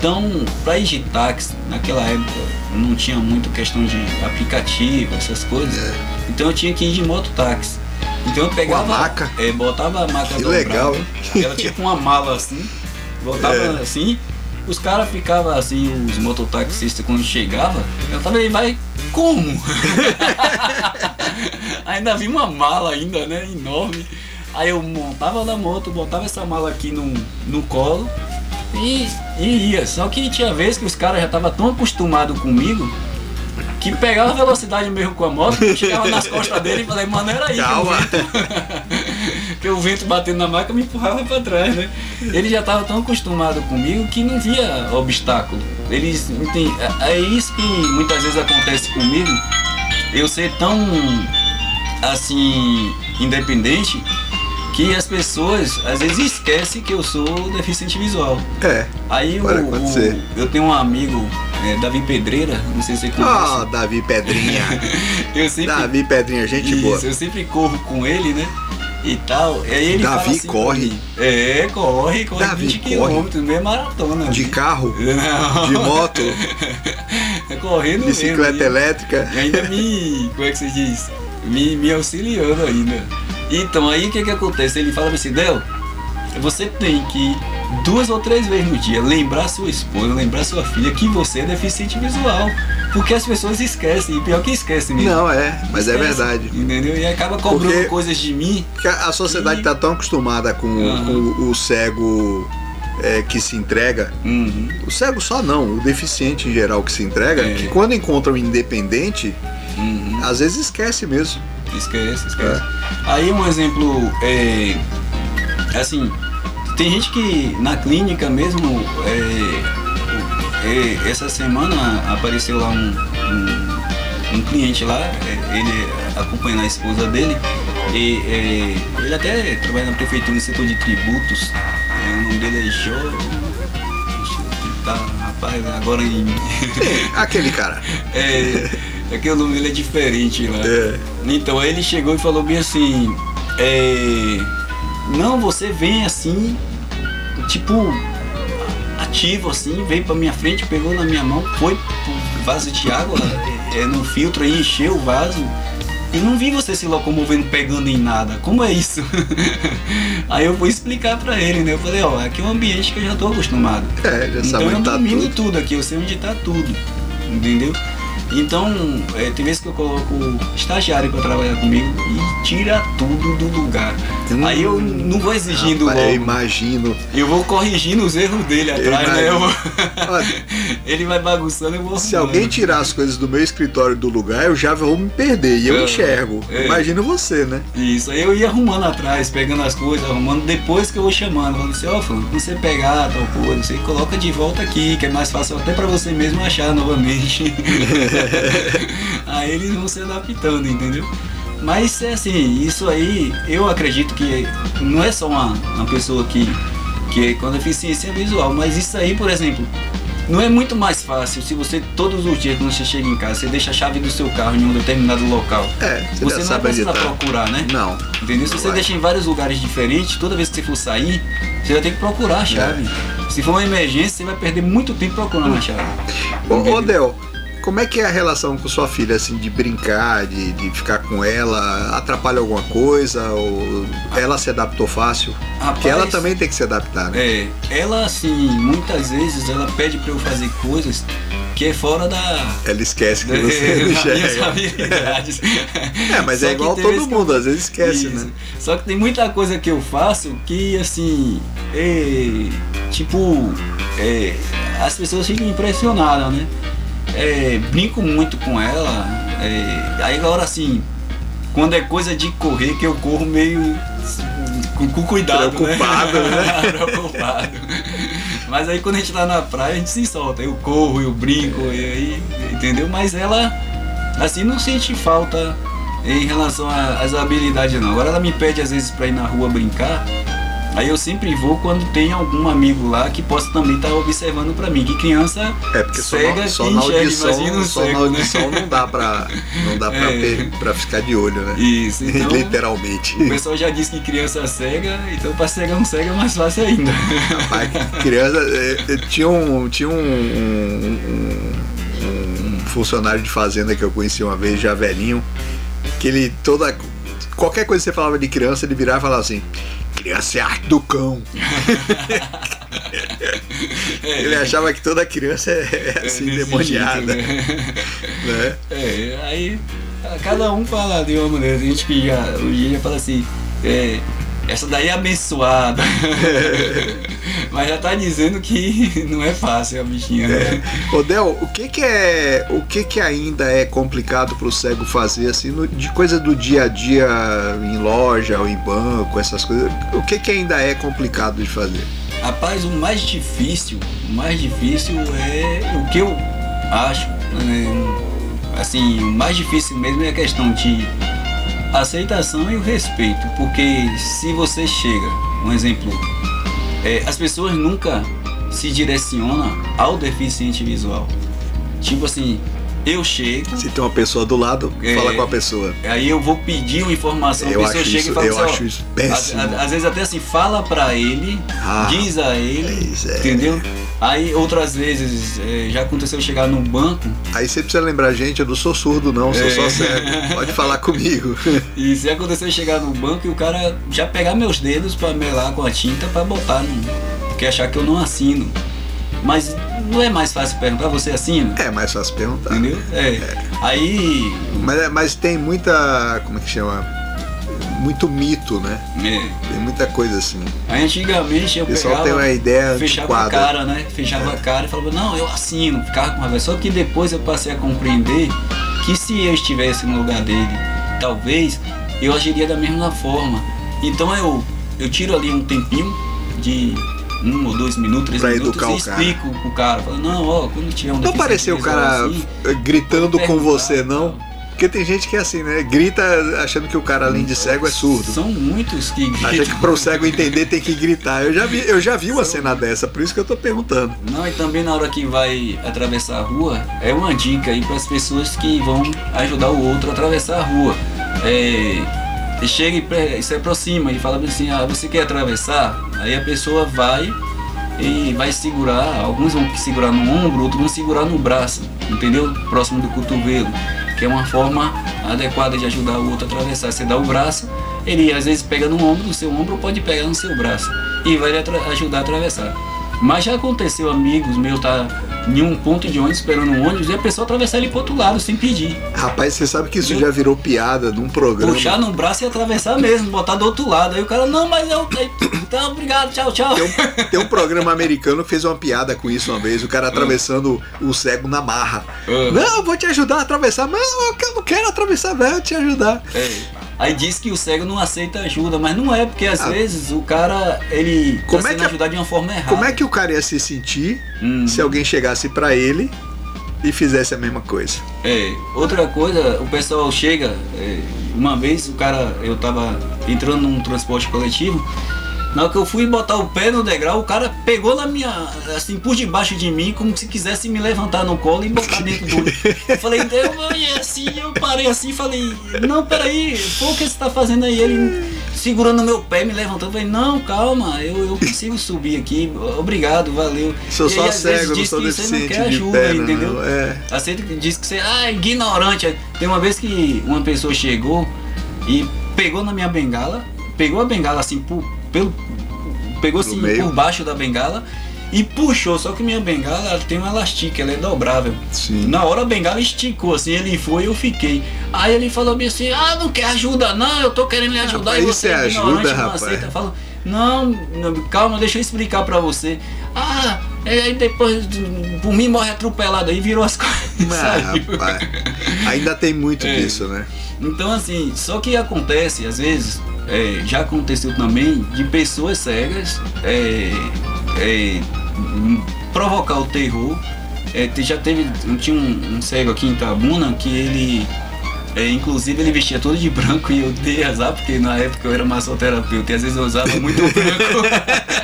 Então, para ir de táxi, naquela época não tinha muito questão de aplicativo, essas coisas. É. Então eu tinha que ir de mototáxi. Então eu pegava. Com a maca? É, botava a maca Que legal, hein? Ela tinha uma mala assim, botava É. assim. Os caras ficavam assim, os mototaxistas quando chegava, eu falei, vai como? [laughs] ainda vi uma mala ainda, né? Enorme. Aí eu montava na moto, botava essa mala aqui no, no colo e, e ia. Só que tinha vezes que os caras já estavam tão acostumados comigo que pegava velocidade mesmo com a moto, [laughs] chegava nas costas dele e falei, mano, era aí que o Calma. vento, [laughs] o vento batendo na maca me empurrava pra trás, né? Ele já estava tão acostumado comigo que não via obstáculo. Eles enten- é é isso que muitas vezes acontece comigo. Eu ser tão assim independente que as pessoas às vezes esquecem que eu sou deficiente visual. É. Aí o, o- eu tenho um amigo, é, Davi Pedreira, não sei se você conhece. Ah, Davi Pedrinha. [laughs] eu sempre Davi Pedrinha, gente isso, boa. eu sempre corro com ele, né? E tal. E aí ele Davi assim corre? É, corre, corre Davi 20 corre? quilômetros, meia maratona. De carro, [laughs] Não. de moto, [laughs] correndo bicicleta mesmo. elétrica. E ainda me. Como é que se diz? Me, me auxiliando ainda. Então aí o que que acontece? Ele fala assim, Del, você tem que duas ou três vezes no dia lembrar sua esposa, lembrar sua filha que você é deficiente visual. Porque as pessoas esquecem, e pior que esquecem mesmo. Não, é, mas é Esquece, verdade. Entendeu? E acaba cobrando Porque- coisas de mim. Porque a sociedade está tão acostumada com, Aham. com o cego é, que se entrega. Uhum. O cego só não, o deficiente em geral que se entrega, É. que quando encontra um independente, Uhum. às vezes esquece mesmo. Esquece, esquece. Aí um exemplo é. Assim, tem gente que na clínica mesmo. é, é, essa semana apareceu lá um, um, um cliente lá, é, ele acompanhando a esposa dele. E, é, ele até trabalha na prefeitura no setor de tributos. é, o nome dele é. Tá, rapaz, agora em. [laughs] Aquele cara. É, é que o nome dele é diferente lá. É. Então aí ele chegou e falou bem assim, é, não, você vem assim, tipo, ativo assim, veio pra minha frente, pegou na minha mão, foi pro vaso de água, é, é, no filtro aí, encheu o vaso. E não vi você se locomovendo pegando em nada. Como é isso? [laughs] aí eu fui explicar pra ele, né? Eu falei, ó, aqui é um ambiente que eu já tô acostumado. É, já Então sabe eu onde tá domino tudo. tudo aqui, eu sei onde tá tudo, entendeu? Então, é, tem vezes que eu coloco estagiário para trabalhar comigo e tira tudo do lugar. Hum, Aí eu não vou exigindo Rapaz, logo. Eu imagino. Eu vou corrigindo os erros dele atrás, né? Eu Olha, [laughs] Ele vai bagunçando, eu vou se arrumando. alguém tirar as coisas do meu escritório do lugar, eu já vou me perder. E eu É, enxergo. é. Imagina você, né? Isso, aí eu ia arrumando atrás, pegando as coisas, arrumando, depois que eu vou chamando, falando assim, ó, fulano, quando você pegar tal coisa, você coloca de volta aqui, que é mais fácil até pra você mesmo achar novamente. [laughs] [laughs] aí eles vão se adaptando, entendeu? Mas é assim, isso aí, eu acredito que não é só uma, uma pessoa que, que é com deficiência visual, mas isso aí, por exemplo, não é muito mais fácil se você todos os dias quando você chega em casa, você deixa a chave do seu carro em um determinado local. É, você, Você não precisar editar. procurar, né? Não. Entendeu? Se você vai. deixa em vários lugares diferentes, toda vez que você for sair, você vai ter que procurar a chave. É. Se for uma emergência, você vai perder muito tempo procurando a chave. Ô? Del, como é que é a relação com sua filha, assim, de brincar, de, de ficar com ela? Atrapalha alguma coisa? Ou ela se adaptou fácil? Porque ela Rapaz, também tem que se adaptar, né? É, ela assim, muitas vezes ela pede pra eu fazer coisas que é fora da. Ela esquece que [laughs] da- você minhas enxerga. habilidades. [laughs] É, mas Só é igual todo eu- mundo, às vezes esquece, Isso. né? Só que tem muita coisa que eu faço que, assim, é, tipo, é, as pessoas ficam impressionadas, né? É, brinco muito com ela, é, aí agora, assim, quando é coisa de correr, que eu corro meio com, com cuidado, Preocupado, né? [laughs] Preocupado. Mas aí quando a gente tá na praia, a gente se solta. Eu corro, eu brinco, e aí, entendeu? Mas ela, assim, não sente falta em relação às habilidades, não. Agora ela me pede às vezes pra ir na rua brincar. Aí eu sempre vou quando tem algum amigo lá que possa também estar observando pra mim. Que criança É, porque só, cega na, só que na enxerga, audição, imagina só na cego, audição né? não dá pra, não dá pra, [laughs] É. pra ficar de olho, né? Isso, [laughs] então Literalmente. o pessoal já disse que criança cega, então pra cega um cega é mais fácil ainda. Pai, criança, é, é, tinha um, tinha um- um- um funcionário de fazenda que eu conheci uma vez, já velhinho, que ele toda. Qualquer coisa que você falava de criança, ele virava e falava assim. Criança é arte do cão. [laughs] Ele achava que toda criança é assim, desse demoniada. jeito, né? Né? É, aí cada um fala de uma maneira. Tem gente que já, hoje dia fala assim, é, essa daí é abençoada. [laughs] Mas já tá dizendo que [laughs] não é fácil a bichinha, né? Ô Del, o que que é, o que que ainda é complicado para o cego fazer assim, no- de coisa do dia a dia em loja ou em banco, essas coisas? O que que ainda é complicado de fazer? Rapaz, o mais difícil, o mais difícil é o que eu acho, né, assim, o mais difícil mesmo é a questão de aceitação e o respeito, porque se você chega, um exemplo, é, as pessoas nunca se direcionam ao deficiente visual. Tipo assim, eu chego, Se tem uma pessoa do lado, É. fala com a pessoa. aí eu vou pedir uma informação, Eu a pessoa chega isso, e fala eu assim, ó, acho isso às, péssimo. às- vezes até assim, fala pra ele, Ah, diz a ele, é. entendeu? Aí outras vezes é, já aconteceu chegar num banco Aí você precisa lembrar, gente, eu não sou surdo não, sou É. só cego. Pode falar [laughs] comigo. e se aconteceu chegar no banco e o cara já pegar meus dedos pra melar com a tinta pra botar no. Porque achar que eu não assino. Mas não é mais fácil perguntar, você assina? É mais fácil perguntar. Entendeu? É. Aí. Mas, mas tem muita, como é que chama? Muito mito, né? é, Tem muita coisa assim. aí antigamente eu pessoal pegava. tem uma ideia Fechava a cara, né? Fechava a cara e falava, não, eu assino, ficava com raiva. Só que depois eu passei a compreender que se eu estivesse no lugar dele, talvez eu agiria da mesma forma. Então eu, eu tiro ali um tempinho de um ou dois minutos, três Pra minutos educar e o cara. pro cara. Falo, não, ó, quando tiver um Não pareceu o cara assim, eh, gritando com você, não? Porque tem gente que é assim, né? Grita achando que o cara, além de cego, é surdo. São muitos que Acha gritam. que pro cego entender tem que gritar. Eu já vi, eu já vi uma cena dessa, por isso que eu tô perguntando. Não, e também na hora que vai atravessar a rua, é uma dica aí para as pessoas que vão ajudar o outro a atravessar a rua. É, chega e se aproxima e fala assim, ah, você quer atravessar? Aí a pessoa vai e vai segurar, alguns vão segurar no ombro, outros vão segurar no braço, entendeu? Próximo do cotovelo, que é uma forma adequada de ajudar o outro a atravessar. Você dá o braço, ele às vezes pega no ombro, no seu ombro, pode pegar no seu braço e vai ajudar a atravessar. Mas já aconteceu amigos meus tá em um ponto de ônibus, esperando um ônibus, e a pessoa atravessar ele pro outro lado, sem pedir. Rapaz, você sabe que isso já virou piada num programa. Puxar no braço e atravessar mesmo, botar do outro lado. Aí o cara, não, mas eu. Então, obrigado, tchau, tchau. Tem um, [laughs] tem um programa americano que fez uma piada com isso uma vez, o cara atravessando o cego na marra. Ah. Não, eu vou te ajudar a atravessar. Não, eu não quero atravessar, não, eu vou te ajudar. É. Aí diz que o cego não aceita ajuda, mas não é, porque às Ah. vezes o cara, ele Como tá é que- ajudado de uma forma errada. Como é que o cara ia se sentir Hum. se alguém chegasse pra ele e fizesse a mesma coisa? É, outra coisa, o pessoal chega, é, uma vez o cara, eu tava entrando num transporte coletivo, na hora que eu fui botar o pé no degrau, o cara pegou na minha, assim, por debaixo de mim, como se quisesse me levantar no colo e botar dentro do. Eu falei, e assim, eu parei assim e falei, não, peraí, pô, o que você tá fazendo aí? Ele segurando meu pé, me levantando, eu falei, não, calma, eu, eu consigo subir aqui, obrigado, valeu. Sou E aí, só vezes, cego, não sou que você não deficiente quer ajuda, perna, entendeu? É. Aceita que diz que você ah, ignorante. Tem uma vez que uma pessoa chegou e pegou na minha bengala, pegou a bengala assim por, pelo, pegou assim meio. por baixo da bengala e puxou. Só que minha bengala ela tem um elastique, ela é dobrável. Sim. Na hora a bengala esticou, assim, ele foi e eu fiquei. Aí ele falou bem assim, ah, não quer ajuda não, eu tô querendo lhe ajudar Rapaz, e isso você é é ajuda, rapaz. aceita. Fala, não, não, calma, deixa eu explicar pra você. Ah, é, aí depois por mim morre atropelado aí, virou as [laughs] coisas. Mas, saiu. rapaz, ainda tem muito É. disso, né? Então assim, só que acontece, às vezes, é, já aconteceu também, de pessoas cegas é, é, provocar o terror. É, já teve, tinha um, um cego aqui em Itabuna que ele, é, inclusive ele vestia todo de branco e eu dei azar, porque na época eu era massoterapeuta e às vezes eu usava muito branco.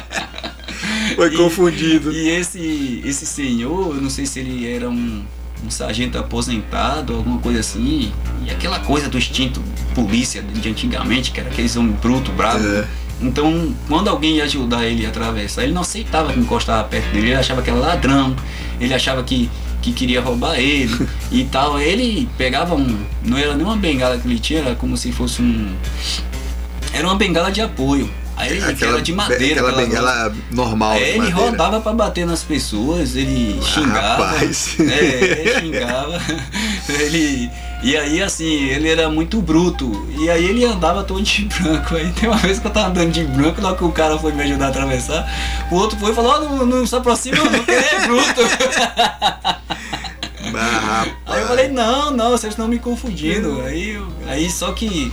[laughs] Foi E- confundido. E esse, esse senhor, eu não sei se ele era um, um sargento aposentado, alguma coisa assim, e aquela coisa do instinto polícia de antigamente, que era aqueles homens bruto, bravo. É. Então, quando alguém ia ajudar ele a atravessar, ele não aceitava que encostava perto dele, ele achava que era ladrão, ele achava que, que queria roubar ele [laughs] e tal. Ele pegava um. Não era nem uma bengala que ele tinha, era como se fosse um. Era uma bengala de apoio. Aí ele que era de madeira. aquela aquela bengala normal. É, ele madeira. rodava pra bater nas pessoas, ele xingava. rapaz. É, ele xingava. [laughs] ele. E aí assim, ele era muito bruto. E aí ele andava todo de branco. Aí tem uma vez que eu tava andando de branco, logo que o cara foi me ajudar a atravessar, o outro foi e falou, ó, não, não se aproxima, não, porque ele é bruto. Mas, [laughs] rapaz. [laughs] Aí eu falei, não, não, vocês estão me confundindo. Aí, eu- aí só que,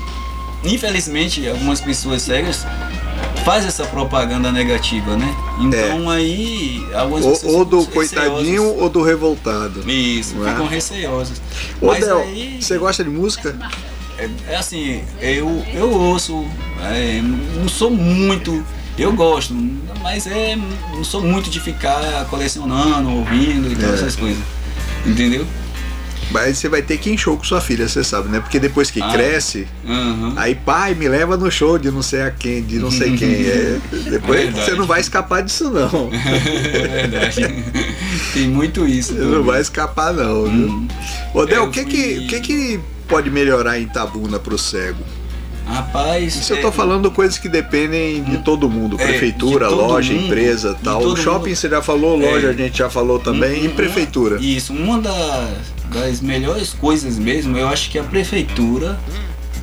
infelizmente, algumas pessoas cegas fazem essa propaganda negativa, né? Então aí algumas pessoas É. Ou, ou do coitadinho ou do revoltado. Isso, é? ficam receosas. Ô, Mas Del, aí, você gosta de música? é, é assim, eu, eu ouço, é, não sou muito, eu gosto, mas é, não sou muito de ficar colecionando, ouvindo e tal, É. essas coisas. Entendeu? Mas você vai ter que ir em show com sua filha, você sabe, né? Porque depois que Ah. cresce, Aham. aí pai, me leva no show de não sei a quem, de não sei quem. [laughs] É, depois Verdade. você não vai escapar disso, não. É [laughs] verdade. Tem muito isso. Você não vai escapar, não. Hum. Ô, Del, Eu o que, fui- que, o que que pode melhorar em Tabuna pro cego? Rapaz. Isso eu é- tô falando coisas que dependem de todo mundo, É, prefeitura, de todo loja, mundo, empresa, tal. O shopping mundo. você já falou, loja É. a gente já falou também, e Um- prefeitura. uma- isso, uma da- das melhores coisas mesmo, eu acho que a prefeitura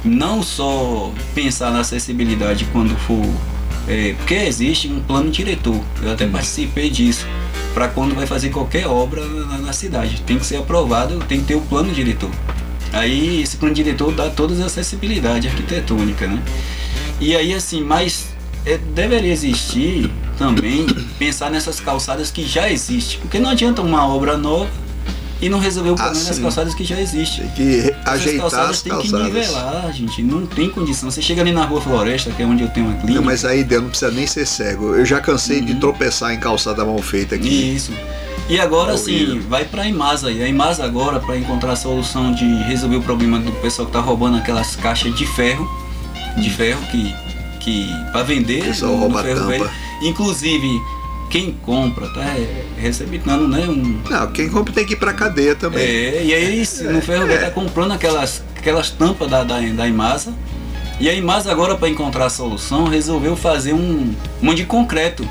não só pensar na acessibilidade quando for. é, porque existe um plano diretor, eu até participei disso, para quando vai fazer qualquer obra na, na cidade. Tem que ser aprovado, tem que ter o plano diretor. Aí esse plano diretor dá todas as acessibilidade arquitetônica, né? E aí assim, mas é, deveria existir também pensar nessas calçadas que já existem. Porque não adianta uma obra nova e não resolver o problema das sim. calçadas que já existem. Tem que ajeitar calçadas as tem que calçadas. nivelar, gente. Não tem condição. Você chega ali na rua Floresta, que é onde eu tenho uma clínica. Não, mas aí Del não precisa nem ser cego. Eu já cansei de Uhum. tropeçar em calçada mal feita aqui. Isso. E agora sim, vai pra Imasa aí. A Imasa agora, para encontrar a solução de resolver o problema do pessoal que tá roubando aquelas caixas de ferro, de ferro que, que para vender O pessoal no rouba a ferro tampa. velho. Inclusive, quem compra, tá é, recebendo, né? Um, Não, quem compra tem que ir pra cadeia também. é, e aí se no ferro velho tá comprando aquelas, aquelas tampas da, da, da Imasa. E a Imasa agora, para encontrar a solução, resolveu fazer um, um de concreto.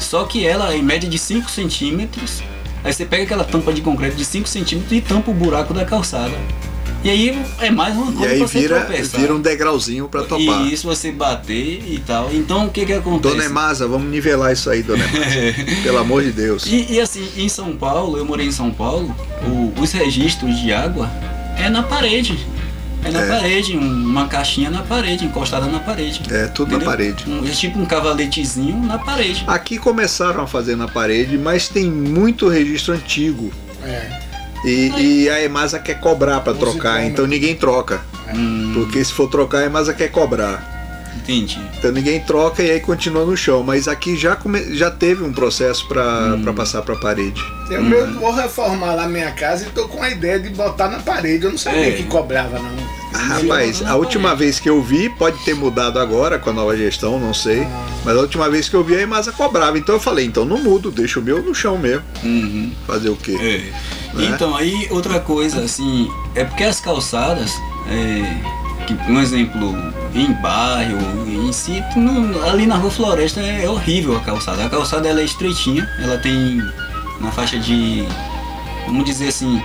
Só que ela, em média de 5 centímetros, Aí você pega aquela tampa de concreto de 5 centímetros e tampa o buraco da calçada. E aí é mais uma E coisa aí pra você vira, tropeçar. vira um degrauzinho pra topar. E isso você bater e tal. Então o que que acontece? Dona Emasa, vamos nivelar isso aí, Dona Emasa. [laughs] Pelo amor de Deus. E, e assim, em São Paulo, eu morei em São Paulo, o- os registros de água é na parede. É na É. parede, um- uma caixinha na parede, encostada na parede. É tudo na Entendeu? parede. Um- é tipo um cavaletezinho na parede. Aqui começaram a fazer na parede, mas tem muito registro antigo. É. E, e a Emasa quer cobrar pra trocar, Musicona. então ninguém troca. Hum, Porque se for trocar, a Emasa quer cobrar. entendi. Então ninguém troca e aí continua no chão. Mas aqui já, come- já teve um processo pra pra passar pra parede. Eu mesmo vou reformar lá minha casa e tô com a ideia de botar na parede. Eu não sabia É. que cobrava, não. Rapaz, a última vez que eu vi, pode ter mudado agora com a nova gestão, não sei. Ah. Mas a última vez que eu vi, a Emasa cobrava. Então eu falei, então não mudo, deixa o meu no chão mesmo. Uhum. Fazer o quê? É. Né? Então, aí outra coisa, assim, é porque as calçadas, é, que, um exemplo, em bairro, em si, no- ali na rua Floresta é, horrível a calçada. A calçada ela é estreitinha, ela tem na faixa de, vamos dizer assim,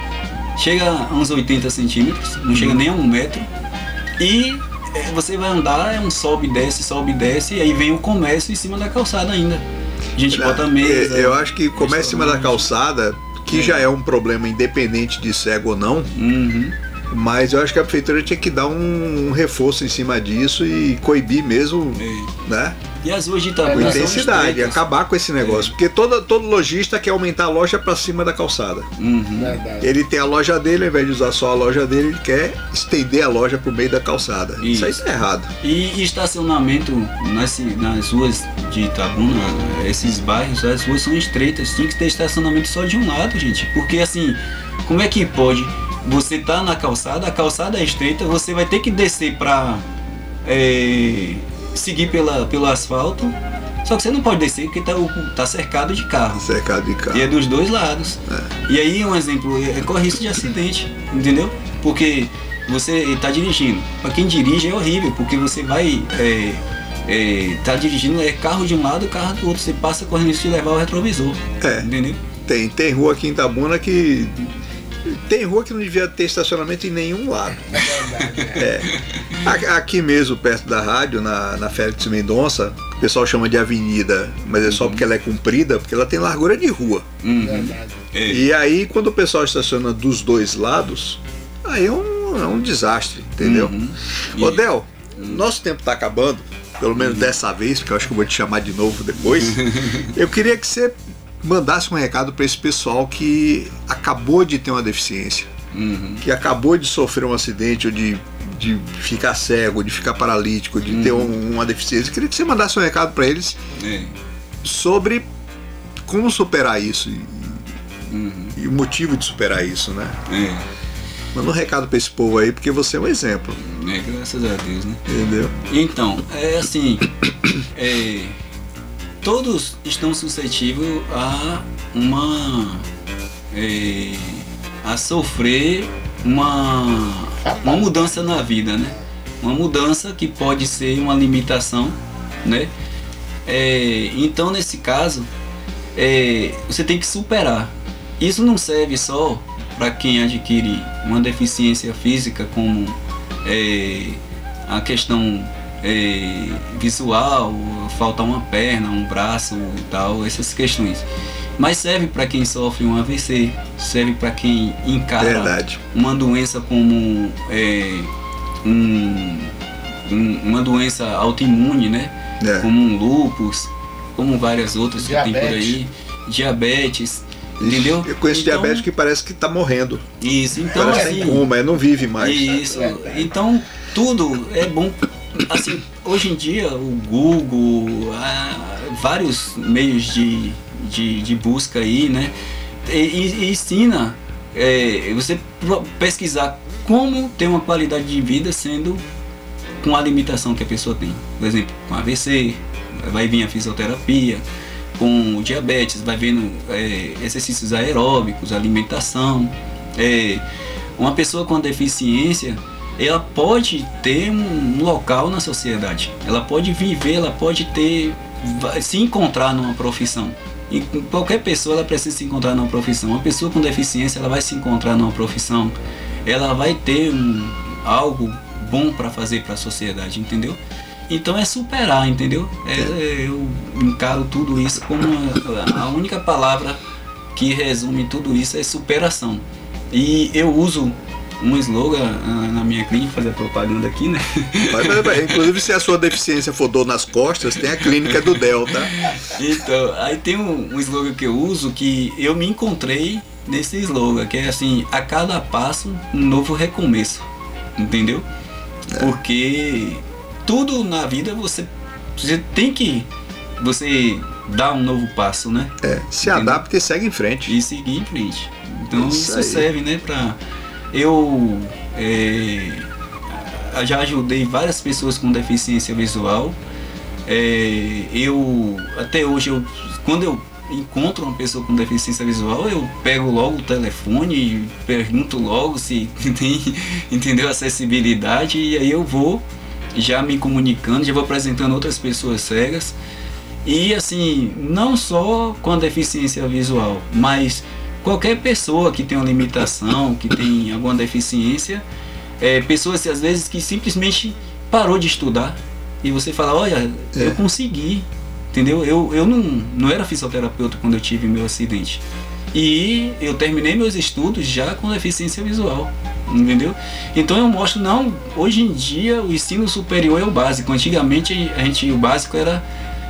chega a uns 80 centímetros, não chega nem a um metro. E é, você vai andar, é um sobe e desce, sobe e desce, e aí vem o comércio em cima da calçada ainda. A gente bota mesa. É, Eu acho que começa em cima da calçada, que já é um problema independente de cego ou não, Uhum. Mas eu acho que a prefeitura tinha que dar um, um reforço em cima disso e coibir mesmo, É. né? E as ruas de Itabuna são intensidade, acabar com esse negócio. Porque todo, todo lojista quer aumentar a loja pra cima da calçada. Uhum. Verdade. Ele tem a loja dele, ao invés de usar só a loja dele, ele quer estender a loja pro meio da calçada. Isso, aí Isso. tá errado. E estacionamento nas, nas ruas de Itabuna, esses bairros, as ruas são estreitas. Tinha que ter estacionamento só de um lado, gente. Porque assim, como é que pode? Você tá na calçada, a calçada é estreita, você vai ter que descer pra é, seguir pela, pelo asfalto. Só que você não pode descer porque tá, tá cercado de carro. Cercado de carro. E é dos dois lados. E aí, um exemplo, é, corre risco de acidente, entendeu? Porque você está dirigindo. Para quem dirige é horrível, porque você vai. É, é, tá dirigindo, é carro de um lado, carro do outro. Você passa correndo risco de levar o retrovisor. É. Entendeu? Tem, tem rua aqui em Itabuna que. Tem rua que não devia ter estacionamento em nenhum lado. É. A- Aqui mesmo, perto da rádio, na, na Félix Mendonça, o pessoal chama de avenida, mas é só porque ela é comprida, porque ela tem largura de rua. Uhum. Verdade. É. E aí, quando o pessoal estaciona dos dois lados, aí é um, é um desastre, entendeu? Uhum. E- nosso tempo tá acabando, pelo menos dessa vez, porque eu acho que eu vou te chamar de novo depois. [laughs] eu queria que você mandasse um recado para esse pessoal que acabou de ter uma deficiência, Uhum. que acabou de sofrer um acidente ou de, de ficar cego, de ficar paralítico, de ter um- uma deficiência. Eu queria que você mandasse um recado para eles É. sobre como superar isso e, Uhum. e o motivo de superar isso, né? É. Manda um recado para esse povo aí, porque você é um exemplo, É, graças a Deus, né? entendeu? Então, é assim, [coughs] é, todos estão suscetíveis a uma é, a sofrer uma, uma mudança na vida, né? Uma mudança que pode ser uma limitação, né? É, então, nesse caso, é, você tem que superar. Isso não serve só para quem adquire uma deficiência física, como é, a questão é, visual, faltar uma perna, um braço e tal, essas questões. Mas serve para quem sofre um AVC, serve para quem encara Verdade. uma doença como é, um- um- uma doença autoimune, né? É. Como um lupus, como várias outras que tem por Diabetes. aí, diabetes, entendeu? Eu conheço Então, diabético que parece que tá morrendo. Isso, então parece que assim, tem coma, não vive mais. isso. Então, tudo é bom. Assim, hoje em dia, o Google, vários meios de, de, de busca aí, né? E, e- ensina é, você pesquisar como ter uma qualidade de vida sendo com a limitação que a pessoa tem. Por exemplo, com AVC, vai vir a fisioterapia, com o diabetes, vai vendo é, exercícios aeróbicos, alimentação. É, uma pessoa com deficiência, ela pode ter um, local na sociedade, ela pode viver, ela pode ter, se encontrar numa profissão. E qualquer pessoa ela precisa se encontrar numa profissão. Uma pessoa com deficiência ela vai se encontrar numa profissão, ela vai ter um, algo bom para fazer para a sociedade, entendeu? Então é superar, entendeu? É, é, eu encaro tudo isso como a, a única palavra que resume tudo isso é superação. E eu uso um slogan uh, na minha clínica, fazer propaganda aqui, né? Inclusive, se a sua deficiência for dor nas costas, tem a clínica do Delta. Então, aí tem um, um slogan que eu uso que eu me encontrei nesse slogan, que é assim, a cada passo um novo recomeço. Entendeu? É. Porque tudo na vida você, você tem que você dar um novo passo, né? É, se Entendeu? adapta e segue em frente. E seguir em frente. Então isso, isso serve, né, para eu é, já ajudei várias pessoas com deficiência visual. É, eu até hoje eu, quando eu encontro uma pessoa com deficiência visual, eu pego logo o telefone e pergunto logo se [laughs] tem entendeu acessibilidade e aí eu vou já me comunicando, já vou apresentando outras pessoas cegas. E assim, não só com a deficiência visual, mas qualquer pessoa que tem uma limitação, que tem alguma deficiência, é, pessoas às vezes que simplesmente parou de estudar e você fala, olha, é. eu consegui, entendeu? Eu, eu não, não era fisioterapeuta quando eu tive meu acidente. E eu terminei meus estudos já com deficiência visual, entendeu? Então eu mostro, não, hoje em dia o ensino superior é o básico. Antigamente a gente, o básico era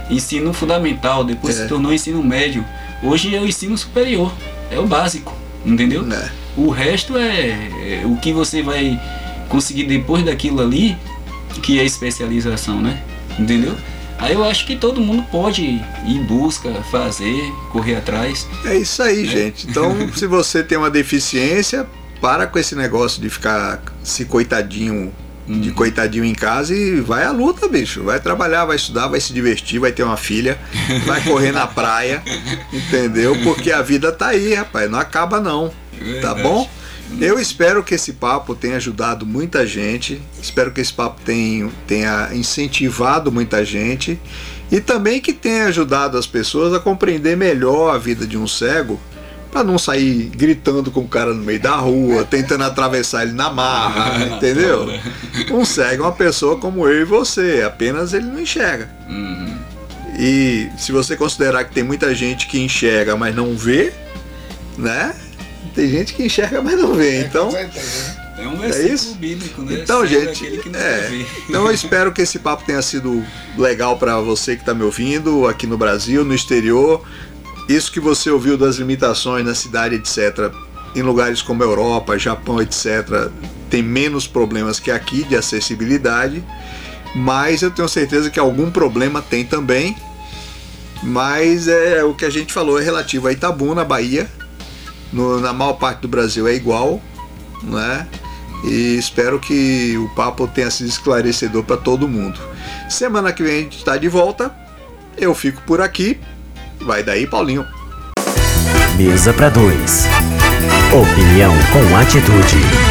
ensino fundamental, depois é. se tornou ensino médio. Hoje é o ensino superior é o básico, entendeu? É. O resto é, é, o que você vai conseguir depois daquilo ali, que é especialização, né? Entendeu? Aí eu acho que todo mundo pode ir em busca, fazer, correr atrás. É isso aí, né? gente. Então, [laughs] se você tem uma deficiência, para com esse negócio de ficar se coitadinho de coitadinho em casa e vai à luta, bicho. Vai trabalhar, vai estudar, vai se divertir, vai ter uma filha, [laughs] vai correr na praia, entendeu? Porque a vida tá aí, rapaz, não acaba não. Tá bom? Eu espero que esse papo tenha ajudado muita gente, espero que esse papo tenha, tenha incentivado muita gente e também que tenha ajudado as pessoas a compreender melhor a vida de um cego para não sair gritando com o cara no meio da rua, [laughs] tentando atravessar ele na marra, [laughs] entendeu? [laughs] Um segue uma pessoa como eu e você, apenas ele não enxerga. Uhum. E se você considerar que tem muita gente que enxerga, mas não vê, né? Tem gente que enxerga, mas não vê. É, então, é um é isso? bíblico, né? Então, gente, é, então eu espero que esse papo tenha sido legal para você que está me ouvindo aqui no Brasil, no exterior. Isso que você ouviu das limitações na cidade, etc., em lugares como Europa, Japão, etc., tem menos problemas que aqui de acessibilidade, mas eu tenho certeza que algum problema tem também. Mas é o que a gente falou é relativo a Itabuna, Bahia. No, na maior parte do Brasil é igual, né? E espero que o papo tenha sido esclarecedor para todo mundo. Semana que vem a gente está de volta. Eu fico por aqui. Vai daí, Paulinho. Mesa para dois. Opinião com atitude.